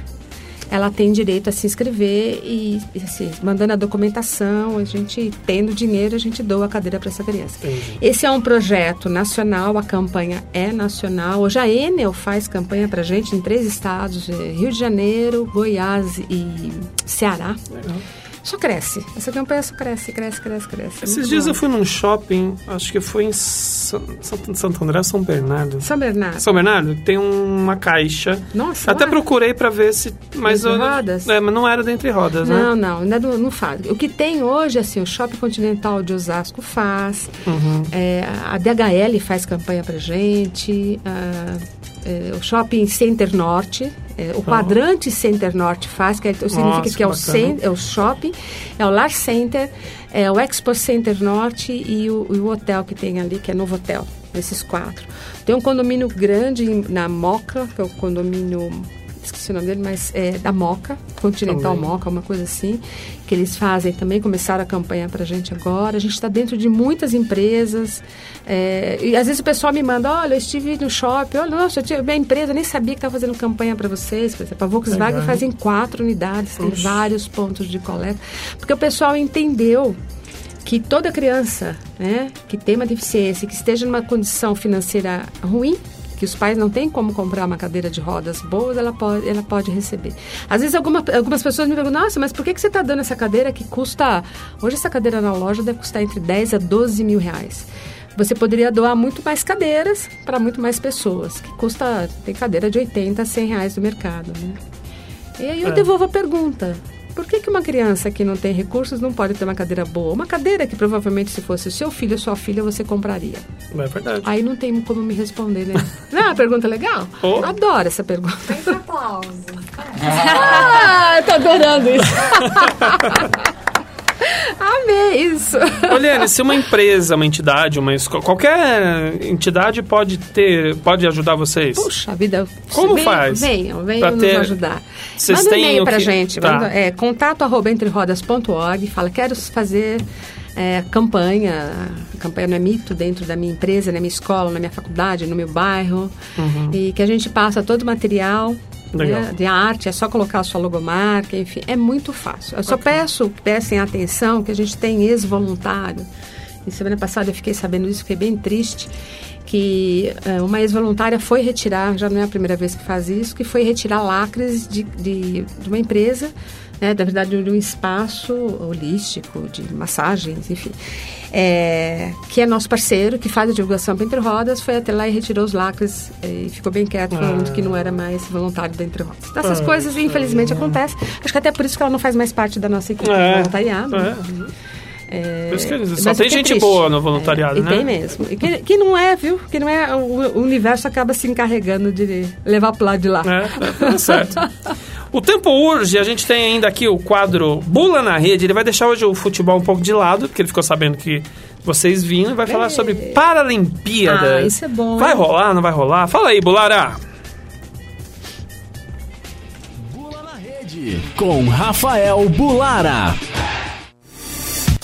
ela tem direito a se inscrever e, assim, mandando a documentação, a gente tendo dinheiro, a gente doa a cadeira para essa criança. Entendi. Esse é um projeto nacional, a campanha é nacional. Hoje a Enel faz campanha para gente em três estados, é, Rio de Janeiro, Goiás e Ceará. Legal. Só cresce. Essa campanha só cresce, cresce, cresce, cresce. Esses Muito dias bom. eu fui num shopping, acho que foi em Santo André, São Bernardo. São Bernardo. São Bernardo, tem uma caixa. Nossa. Até procurei para ver se. Mas eu, rodas? É, mas não era dentre rodas, não, né? Não, não, não, não faz. O que tem hoje, assim, o Shopping Continental de Osasco faz. Uhum. É, a DHL faz campanha pra gente. A, é, o Shopping Center Norte, é, o quadrante Center Norte faz, que é, significa Nossa, que é o, cent, é o shopping, é o Lar Center, é o Expo Center Norte e o, e o hotel que tem ali, que é Novo Hotel. Esses quatro. Tem um condomínio grande na Moca, que é o condomínio esqueci o nome dele, mas é da Moca, Continental também. Moca, uma coisa assim, que eles fazem também, começaram a campanha para a gente agora. A gente está dentro de muitas empresas. É, e às vezes o pessoal me manda, olha, eu estive no shopping, olha, nossa, eu minha empresa nem sabia que estava fazendo campanha para vocês. Por exemplo, a Volkswagen Legal. fazem quatro unidades, tem vários pontos de coleta. Porque o pessoal entendeu que toda criança né, que tem uma deficiência, que esteja numa condição financeira ruim, que os pais não têm como comprar uma cadeira de rodas boas, ela pode, ela pode receber. Às vezes alguma, algumas pessoas me perguntam, nossa, mas por que, que você está dando essa cadeira que custa... Hoje essa cadeira na loja deve custar entre 10 a 12 mil reais você poderia doar muito mais cadeiras para muito mais pessoas, que custa, tem cadeira de 80 a 100 reais no mercado, né? E aí eu é. devolvo a pergunta, por que, que uma criança que não tem recursos não pode ter uma cadeira boa? Uma cadeira que provavelmente se fosse seu filho ou sua filha, você compraria. É verdade. Aí não tem como me responder, né? Não é uma pergunta legal? Oh. Adoro essa pergunta. Tem aplauso. ah, tô adorando isso. Amei isso. Se uma empresa, uma entidade, uma escola, qualquer entidade pode ter, pode ajudar vocês? Puxa vida. Como faz? Venham, venham nos ter... ajudar. Vocês Manda um e-mail pra que... gente. Tá. Manda, é, contato arroba entrerodas.org. Fala, quero fazer é, campanha. Campanha não é mito dentro da minha empresa, na minha escola, na minha faculdade, no meu bairro. Uhum. E que a gente passa todo o material né, de arte, é só colocar a sua logomarca, enfim, é muito fácil. Eu só peço prestem atenção que a gente tem ex-voluntário. E semana passada eu fiquei sabendo isso, fiquei bem triste, que uh, uma ex-voluntária foi retirar, já não é a primeira vez que faz isso, que foi retirar lacres de, de, de uma empresa, né, na verdade de um espaço holístico, de massagens, enfim é, que é nosso parceiro, que faz a divulgação para Entre Rodas, foi até lá e retirou os lacres e ficou bem quieto, falando ah. que não era mais voluntário da Entre Rodas. Então, essas ah, coisas, infelizmente, acontecem. Acho que até por isso que ela não faz mais parte da nossa equipe é, de voluntariado. É. É, só tem gente triste. boa no voluntariado, é, né? Tem mesmo. E que, que não é, viu? Que não é. O, o universo acaba se encarregando de levar pro lado de lá. É, tá certo. O tempo urge, a gente tem ainda aqui o quadro Bula na Rede. Ele vai deixar hoje o futebol um pouco de lado, porque ele ficou sabendo que vocês vinham e vai falar sobre Paralimpíadas. Ah, isso é bom. Vai rolar, não vai rolar? Fala aí, Bulara. Rede com Rafael Bulara.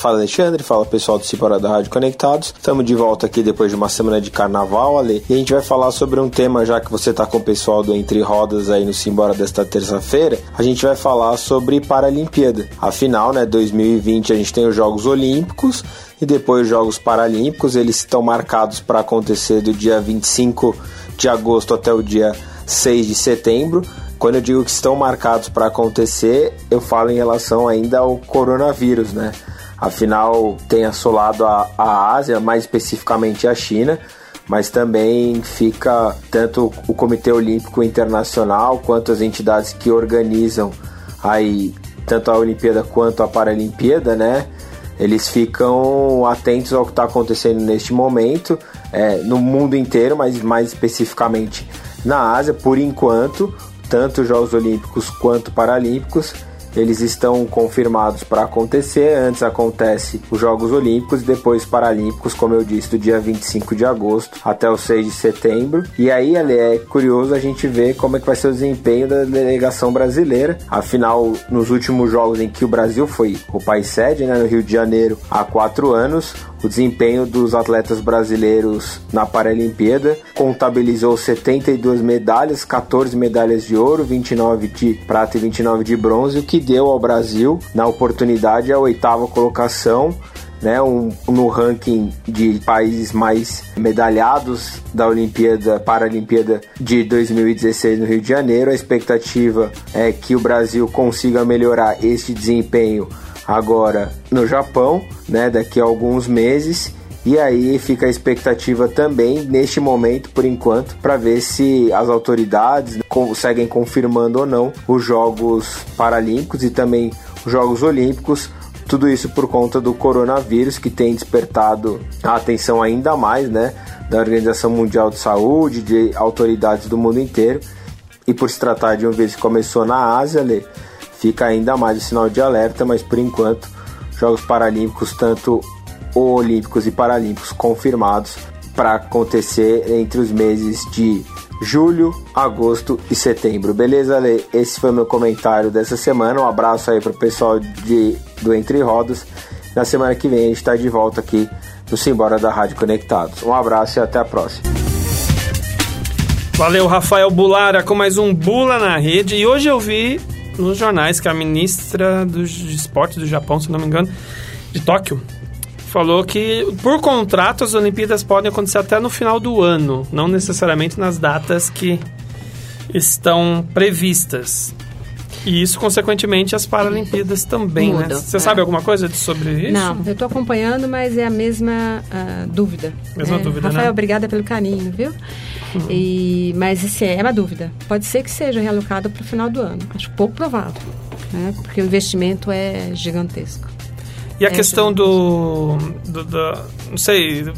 Fala Alexandre, fala pessoal do Cipora da Rádio Conectados. Estamos de volta aqui depois de uma semana de carnaval, Ale. E a gente vai falar sobre um tema, já que você está com o pessoal do Entre Rodas aí no Simbora desta terça-feira. A gente vai falar sobre Paralimpíada. Afinal, né, 2020 a gente tem os Jogos Olímpicos e depois os Jogos Paralímpicos. Eles estão marcados para acontecer do dia 25 de agosto até o dia 6 de setembro. Quando eu digo que estão marcados para acontecer, eu falo em relação ainda ao coronavírus, né? Afinal, tem assolado a, a Ásia, mais especificamente a China, mas também fica tanto o Comitê Olímpico Internacional quanto as entidades que organizam aí tanto a Olimpíada quanto a Paralimpíada, né? Eles ficam atentos ao que está acontecendo neste momento, é, no mundo inteiro, mas mais especificamente na Ásia, por enquanto, tanto os Jogos Olímpicos quanto Paralímpicos eles estão confirmados para acontecer. Antes acontece os Jogos Olímpicos, depois Paralímpicos, como eu disse, do dia 25 de agosto até o 6 de setembro. E aí, é curioso a gente ver como é que vai ser o desempenho da delegação brasileira. Afinal, nos últimos jogos em que o Brasil foi o país sede, né, no Rio de Janeiro, há quatro anos, o desempenho dos atletas brasileiros na Paralimpíada contabilizou 72 medalhas, 14 medalhas de ouro, 29 de prata e 29 de bronze, o que deu ao Brasil, na oportunidade, a oitava colocação né, um, no ranking de países mais medalhados da Olimpíada, Paralimpíada de 2016 no Rio de Janeiro. A expectativa é que o Brasil consiga melhorar este desempenho agora no Japão, né, daqui a alguns meses. E aí fica a expectativa também, neste momento, por enquanto, para ver se as autoridades conseguem confirmando ou não os Jogos Paralímpicos e também os Jogos Olímpicos. Tudo isso por conta do coronavírus que tem despertado a atenção ainda mais, né, da Organização Mundial de Saúde, de autoridades do mundo inteiro. E por se tratar de um vírus que começou na Ásia, Lê, fica ainda mais o sinal de alerta, mas por enquanto, Jogos Paralímpicos, tanto Olímpicos e Paralímpicos confirmados para acontecer entre os meses de julho, agosto e setembro. Beleza, Lê? Esse foi meu comentário dessa semana. Um abraço aí para o pessoal de, do Entre Rodas. Na semana que vem a gente está de volta aqui no Simbora da Rádio Conectados. Um abraço e até a próxima. Valeu, Rafael Bulara, com mais um Bula na Rede. E hoje eu vi nos jornais que a ministra dos esportes do Japão, se não me engano, de Tóquio, falou que por contrato as Olimpíadas podem acontecer até no final do ano, não necessariamente nas datas que estão previstas. E isso, consequentemente, as Paralimpíadas também, né? Mudam, Você é. sabe alguma coisa sobre isso? Não, eu estou acompanhando, mas é a mesma ah, dúvida. Mesma É, dúvida, Rafael, né? obrigada pelo carinho, viu? E, mas assim, é uma dúvida. Pode ser que seja realocado para o final do ano. Acho pouco provável, né? Porque o investimento é gigantesco. E a É, questão do, do, do- Não sei.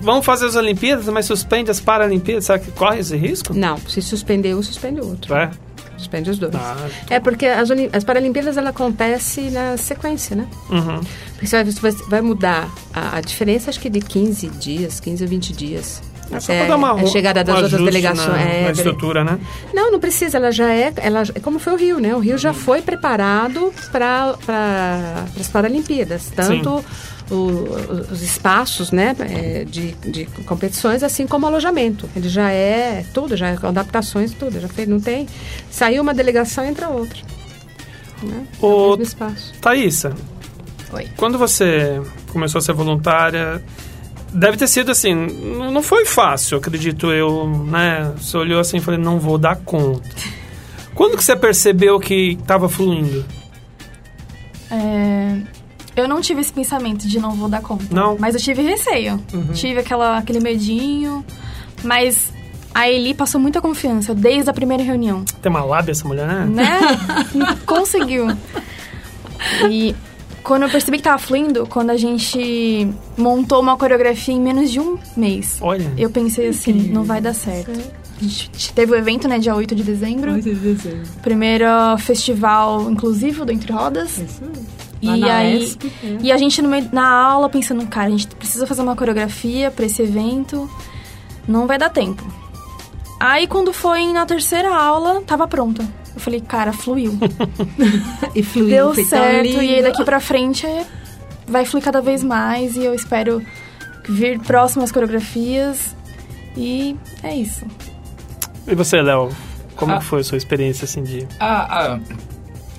Vamos fazer as Olimpíadas, mas suspende as Paralimpíadas. Será que corre esse risco? Não, se suspender um, suspende o outro. É. Suspende os dois. Ah, É porque as, as Paralimpíadas ela acontece na sequência, né? Uhum. Porque você vai, vai- mudar a, a diferença, acho que de 15 dias, 15 ou 20 dias. É só pra dar uma, a chegada das um outras delegações. Na, É, na estrutura, né? Não, não precisa. Ela já é. Ela, é como foi o Rio, né? O Rio já foi preparado para pra, as Paralimpíadas. Tanto o- os espaços né, é, de, de competições, assim como o alojamento. Ele já é tudo, já é adaptações, tudo. Já fez, não tem. Saiu uma delegação, entra outra. Né? É o mesmo espaço. Thaísa, Oi. quando você começou a ser voluntária, deve ter sido assim, não foi fácil, acredito eu, né? Você olhou assim e falou, não vou dar conta. Quando que você percebeu que estava fluindo? É, eu não tive esse pensamento de não vou dar conta. Não? Mas eu tive receio. Tive aquela, aquele medinho. Mas a Eli passou muita confiança desde a primeira reunião. Tem uma lábia essa mulher, né? Né? Conseguiu. E quando eu percebi que tava fluindo, quando a gente montou uma coreografia em menos de um mês. Olha. Eu pensei assim, não vai dar certo. A gente teve o evento, né, dia 8 de dezembro. Primeiro festival inclusivo do Entre Rodas. Lá E na aí, ESP, é. e a gente no meio- na aula pensando, cara, a gente precisa fazer uma coreografia pra esse evento, não vai dar tempo. Aí quando foi na terceira aula, tava pronta. Eu falei, cara, fluiu. e fluiu. Deu certo. E aí daqui pra frente vai fluir cada vez mais. E eu espero vir próximas coreografias. E é isso. E você, Léo? Como ah, foi a sua experiência assim de. Ah, ah,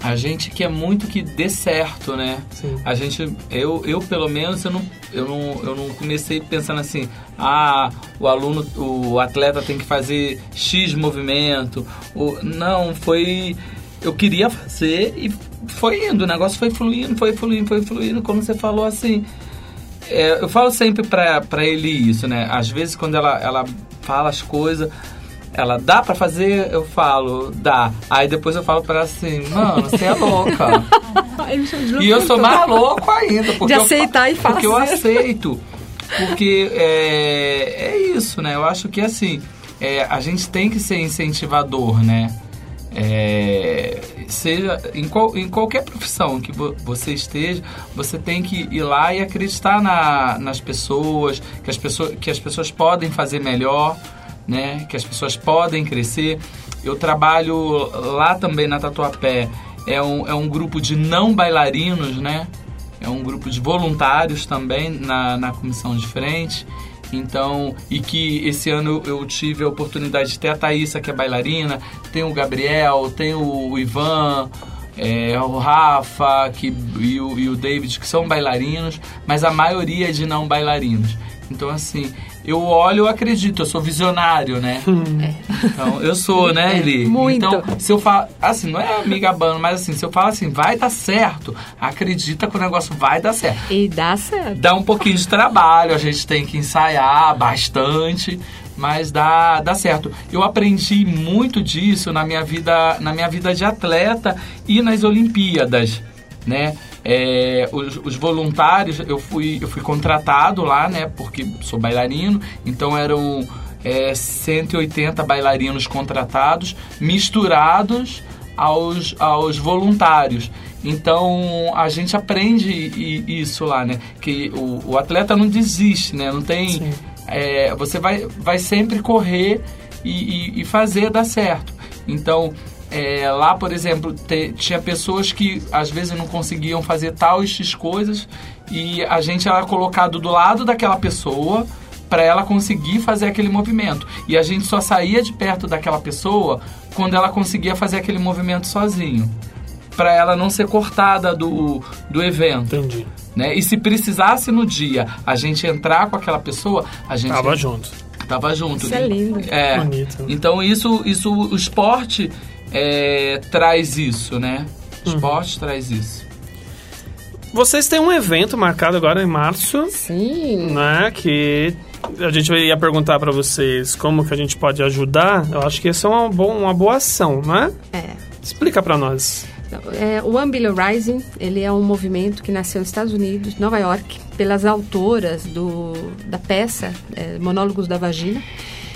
a gente quer muito que dê certo, né? Sim. A gente, eu, eu pelo menos, eu não, eu, não, eu não comecei pensando assim, ah, o aluno, o atleta tem que fazer X movimento. O, não, foi. Eu queria fazer e foi indo, o negócio foi fluindo, foi fluindo, foi fluindo, como você falou assim. É, eu falo sempre pra, pra ele isso, né? Às vezes quando ela, ela fala as coisas, ela, dá pra fazer? Eu falo, dá. Aí depois eu falo pra ela assim, mano, você é louca. e eu sou mais louco ainda. Porque De aceitar eu, e fazer. Porque eu aceito. Porque é, é isso, né? Eu acho que assim, é, a gente tem que ser incentivador, né? É, seja em, qual, em qualquer profissão que vo, você esteja, você tem que ir lá e acreditar na, nas pessoas que, as pessoas, que as pessoas podem fazer melhor né? Que as pessoas podem crescer. Eu trabalho lá também na Tatuapé. É um, é um grupo de não bailarinos, né? É um grupo de voluntários também na, na comissão de frente. Então, e que esse ano eu tive a oportunidade de ter a Thaísa, que é bailarina, tem o Gabriel, tem o Ivan, é, o Rafa que, e, o, e o David, que são bailarinos, mas a maioria é de não bailarinos. Então, assim, eu olho, eu acredito, eu sou visionário, né? É. Então, eu sou, né, é, Eli? Muito. Então, se eu falo, assim, não é amiga bando, mas assim, se eu falo assim, vai dar certo, acredita que o negócio vai dar certo. E dá certo. Dá um pouquinho de trabalho, a gente tem que ensaiar bastante, mas dá, dá certo. Eu aprendi muito disso na minha vida, na minha vida de atleta e nas Olimpíadas, né? É, os, os, voluntários, eu fui, eu fui contratado lá, né? Porque sou bailarino, então eram é, 180 bailarinos contratados, misturados aos, aos voluntários. Então a gente aprende isso lá, né? Que o, o atleta não desiste, né? Não tem. É, você vai, vai sempre correr e, e, e fazer dar certo. Então é, lá, por exemplo, te, tinha pessoas que às vezes não conseguiam fazer tal X coisas e a gente era colocado do lado daquela pessoa para ela conseguir fazer aquele movimento. E a gente só saía de perto daquela pessoa quando ela conseguia fazer aquele movimento sozinho. Para ela não ser cortada do, do evento. Entendi. Né? E se precisasse no dia a gente entrar com aquela pessoa, a gente. Tava junto. Tava junto. Isso é lindo. É. Bonito. Então isso, isso, o esporte é, traz isso, né? Uhum. esporte traz isso. Vocês têm um evento marcado agora em março. Sim. Né? Que a gente ia perguntar para vocês como que a gente pode ajudar. Eu acho que isso é uma, boa, uma boa ação, né? É. Explica para nós. É, o One Rising, ele é um movimento que nasceu nos Estados Unidos, Nova York, pelas autoras do, da peça é, Monólogos da Vagina,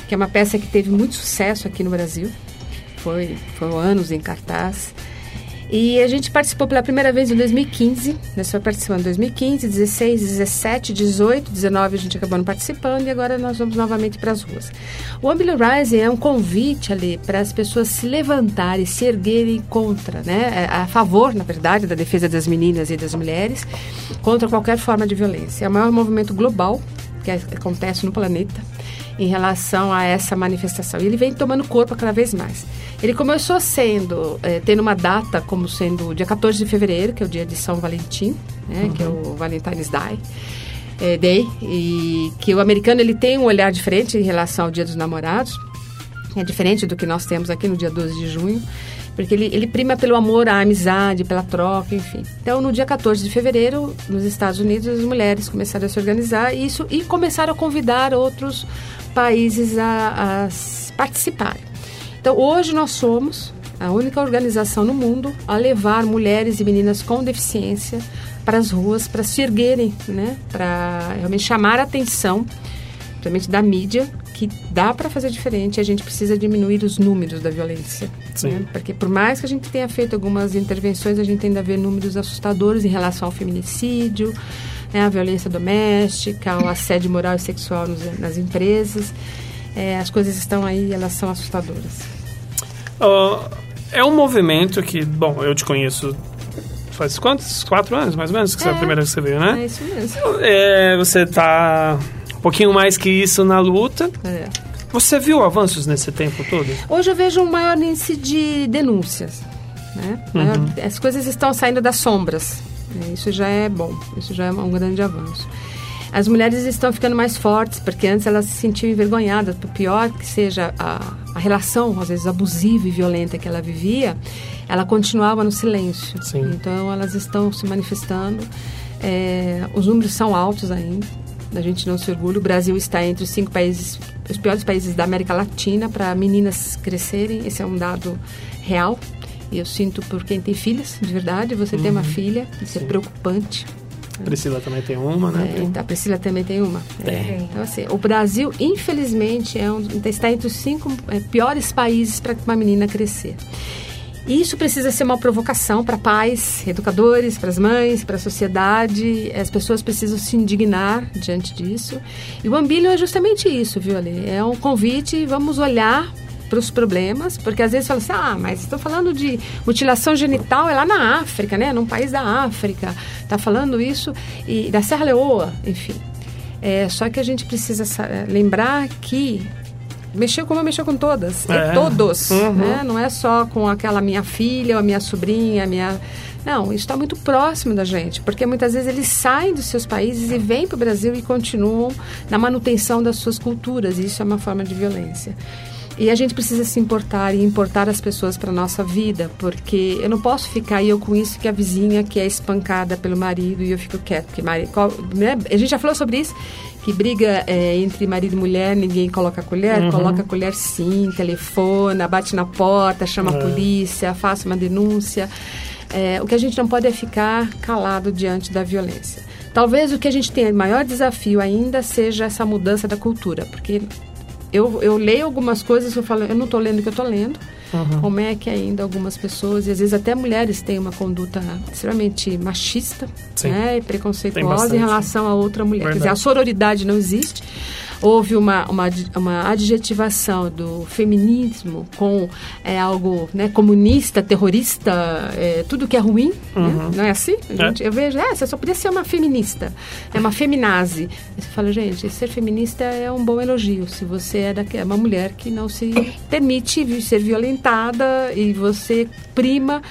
que é uma peça que teve muito sucesso aqui no Brasil foi, foram anos em cartaz. E a gente participou pela primeira vez em 2015, nós foi participando em 2015, 16, 17, 18, 19 a gente acabou não participando e agora nós vamos novamente para as ruas. O Ambulance Rising é um convite ali para as pessoas se levantarem, se erguerem contra, né, é, a favor, na verdade, da defesa das meninas e das mulheres, contra qualquer forma de violência. É o maior movimento global que acontece no planeta em relação a essa manifestação. E ele vem tomando corpo cada vez mais. Ele começou sendo, é, tendo uma data como sendo dia 14 de fevereiro, que é o dia de São Valentim, né, uhum. que é o Valentine's Day. É, Day, e que o americano ele tem um olhar diferente em relação ao Dia dos Namorados, é diferente do que nós temos aqui no dia 12 de junho, porque ele, ele prima pelo amor, a amizade, pela troca, enfim. Então, no dia 14 de fevereiro, nos Estados Unidos, as mulheres começaram a se organizar isso, e começaram a convidar outros países a, a participarem. Então, hoje nós somos a única organização no mundo a levar mulheres e meninas com deficiência para as ruas, para se erguerem, né? para realmente chamar a atenção, principalmente da mídia, que dá para fazer diferente. A gente precisa diminuir os números da violência. Né? Porque por mais que a gente tenha feito algumas intervenções, a gente ainda vê números assustadores em relação ao feminicídio, né? a violência doméstica, o assédio moral e sexual nos, nas empresas. É, as coisas estão aí, elas são assustadoras. Uh, é um movimento que, bom, eu te conheço faz quantos? Quatro anos, mais ou menos, que é, é a primeira vez que você veio, né? É isso mesmo. É, você tá um pouquinho mais que isso na luta. É. Você viu avanços nesse tempo todo? Hoje eu vejo um maior índice de denúncias. Né? Maior, uhum. As coisas estão saindo das sombras. Isso já é bom, isso já é um grande avanço. As mulheres estão ficando mais fortes, porque antes elas se sentiam envergonhadas, por pior que seja a, a relação, às vezes abusiva e violenta que ela vivia, ela continuava no silêncio. Sim. Então elas estão se manifestando. É, os números são altos ainda, a gente não se orgulha. O Brasil está entre os cinco países, os piores países da América Latina para meninas crescerem. Esse é um dado real. E eu sinto por quem tem filhas, de verdade. Você uhum. tem uma filha, isso é Sim. é preocupante. Priscila também tem uma, né? É, a Priscila também tem uma. Tem. É. Então, assim, o Brasil, infelizmente, é um, está entre os cinco é, piores países para uma menina crescer. Isso precisa ser uma provocação para pais, educadores, para as mães, para a sociedade. As pessoas precisam se indignar diante disso. E o Ambilion é justamente isso, viu, Ali? É um convite, vamos olhar para os problemas, porque às vezes fala assim, ah, mas estou falando de mutilação genital, é lá na África, né? Num país da África. Está falando isso, e da Serra Leoa, enfim. É, só que a gente precisa lembrar que mexeu como mexeu com todas, é. todos, uhum. né? Não é só com aquela minha filha ou a minha sobrinha, a minha... Não, isso está muito próximo da gente, porque muitas vezes eles saem dos seus países e vêm para o Brasil e continuam na manutenção das suas culturas, e isso é uma forma de violência. E a gente precisa se importar e importar as pessoas para nossa vida, porque eu não posso ficar eu com isso que a vizinha que é espancada pelo marido e eu fico quieto, porque marido, né? a gente já falou sobre isso, que briga é, entre marido e mulher, ninguém coloca a colher, uhum. coloca a colher sim, telefona, bate na porta, chama a é. polícia, faça uma denúncia. É, o que a gente não pode é ficar calado diante da violência. Talvez o que a gente tenha maior desafio ainda seja essa mudança da cultura, porque eu, eu leio algumas coisas que eu falo, eu não estou lendo o que eu estou lendo. Uhum. Como é que ainda algumas pessoas, e às vezes até mulheres, têm uma conduta extremamente machista né, e preconceituosa em relação a outra mulher. Verdade. Quer dizer, a sororidade não existe houve uma, uma, uma adjetivação do feminismo com é, algo né, comunista, terrorista, é, tudo que é ruim, né? uhum. né? não é assim? Gente, é. Eu vejo, é, você só podia ser uma feminista, é uma feminazi. Você fala, gente, ser feminista é um bom elogio, se você é, é uma mulher que não se permite ser violentada e você prima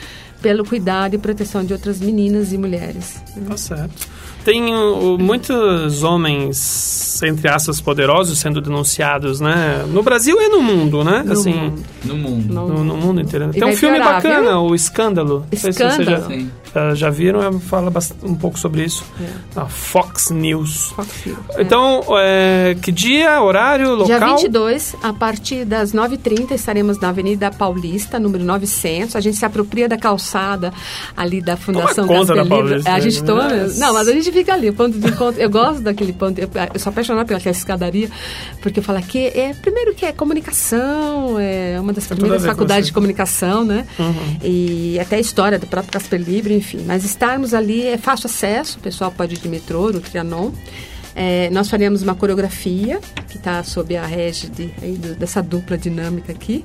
pelo cuidado e proteção de outras meninas e mulheres. Tá certo. Tem uh, muitos homens, entre aspas, poderosos sendo denunciados, né? No Brasil e no mundo, né? No assim, mundo. No mundo. No, no mundo inteiro. Tem um filme bacana, viu? O Escândalo. Escândalo. Se já, uh, já viram, fala um pouco sobre isso. É. A Fox News. Fox News é. então, é, que dia, horário, local? Dia 22, a partir das 9h30, estaremos na Avenida Paulista, número 900. A gente se apropria da calçada ali da Fundação Toma conta da Paulista. A gente toma... Não, mas a gente fica ali, o ponto de encontro. Eu gosto daquele ponto. Eu, eu sou apaixonada pela escadaria, porque eu falo que é... Primeiro que é comunicação, é uma das primeiras faculdades de comunicação, né? Uhum. E até a história do próprio Casper Libre, enfim. Mas estarmos ali é fácil acesso, o pessoal pode ir de metrô, no Trianon. É, nós faremos uma coreografia que está sob a régide dessa dupla dinâmica aqui.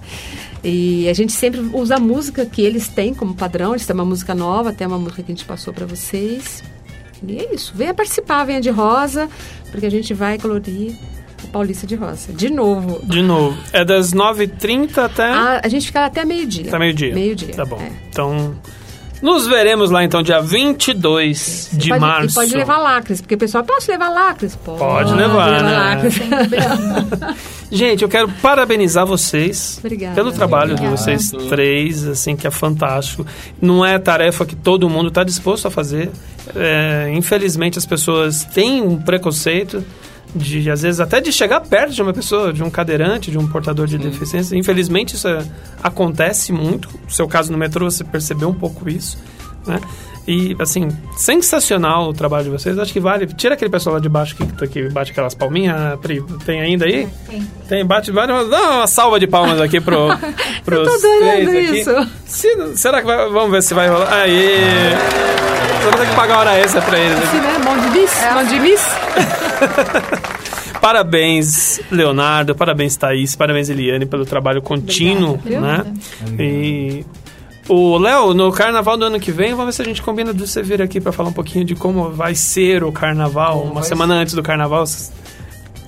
E a gente sempre usa a música que eles têm como padrão. Eles têm uma música nova, até uma música que a gente passou para vocês. E é isso. Venha participar, venha de rosa, porque a gente vai colorir Paulista de Roça. De novo. De novo. É das 9h30 até. A, a gente fica até meio-dia. Até meio-dia. Meio-dia. Tá bom. É. Então. Nos veremos lá então, dia 22 de pode, março. E pode levar lacres, porque o pessoal, posso levar lacres? Pode, pode levar, né? Lacres. Gente, eu quero parabenizar vocês Obrigada. pelo trabalho Obrigada. de vocês três, assim, que é fantástico. Não é tarefa que todo mundo está disposto a fazer. É, infelizmente, as pessoas têm um preconceito de às vezes até de chegar perto de uma pessoa, de um cadeirante, de um portador de Sim. deficiência. Infelizmente isso é, acontece muito. No seu caso no metrô você percebeu um pouco isso, né? E, assim, sensacional o trabalho de vocês. Acho que vale. Tira aquele pessoal lá de baixo que, que bate aquelas palminhas, Pri. Tem ainda aí? Tem. Tem, bate, bate. Dá uma salva de palmas aqui pro, pros Eu tô três isso. aqui. Se, será que vai. Vamos ver se vai rolar. Aí. Vamos ter que pagar hora extra pra eles. Aqui, né? Mão de bis? É. Mão de bis? parabéns, Leonardo. Parabéns, Thaís. Parabéns, Eliane, pelo trabalho contínuo, Obrigada. né? E O Léo, no carnaval do ano que vem, vamos ver se a gente combina de você vir aqui para falar um pouquinho de como vai ser o carnaval, como uma semana ser? antes do carnaval.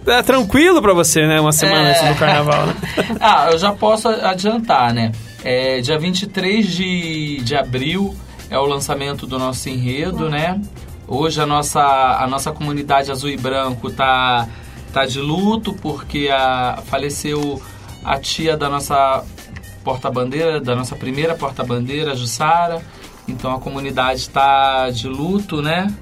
É tranquilo para você, né? Uma semana é... antes do carnaval, né? ah, eu já posso adiantar, né? É, dia 23 de, de abril é o lançamento do nosso enredo, né? Hoje a nossa, a nossa comunidade azul e branco tá, tá de luto porque a, faleceu a tia da nossa porta-bandeira, da nossa primeira porta-bandeira, Jussara. Então a comunidade está de luto, né?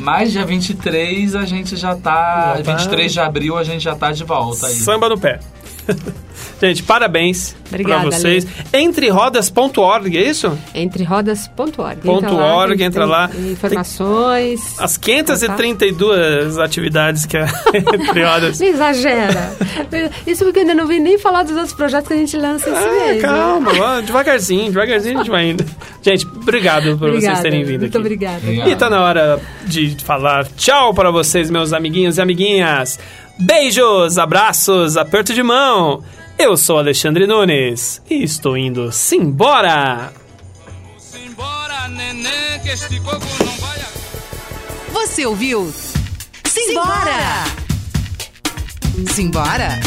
Mas dia 23 a gente já tá. Já tá... 23 de abril a gente já tá de volta aí. Samba no pé. Gente, parabéns para vocês. Entrerodas.org, é isso? Entrerodas.org. Entra, lá, entra lá. Informações. As 532 tá? atividades que a Entrerodas. Não exagera. Isso porque eu ainda não vi nem falar dos outros projetos que a gente lança esse ah, mês. Calma, né? devagarzinho, devagarzinho a gente vai indo. Gente, obrigado por obrigada, vocês terem vindo muito aqui. Muito obrigada. E tá na hora de falar tchau para vocês, meus amiguinhos e amiguinhas. Beijos, abraços, aperto de mão. Eu sou Alexandre Nunes e estou indo simbora. Você ouviu? Simbora! Simbora!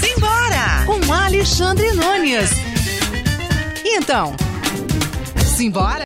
Simbora! Com Alexandre Nunes. Então, simbora!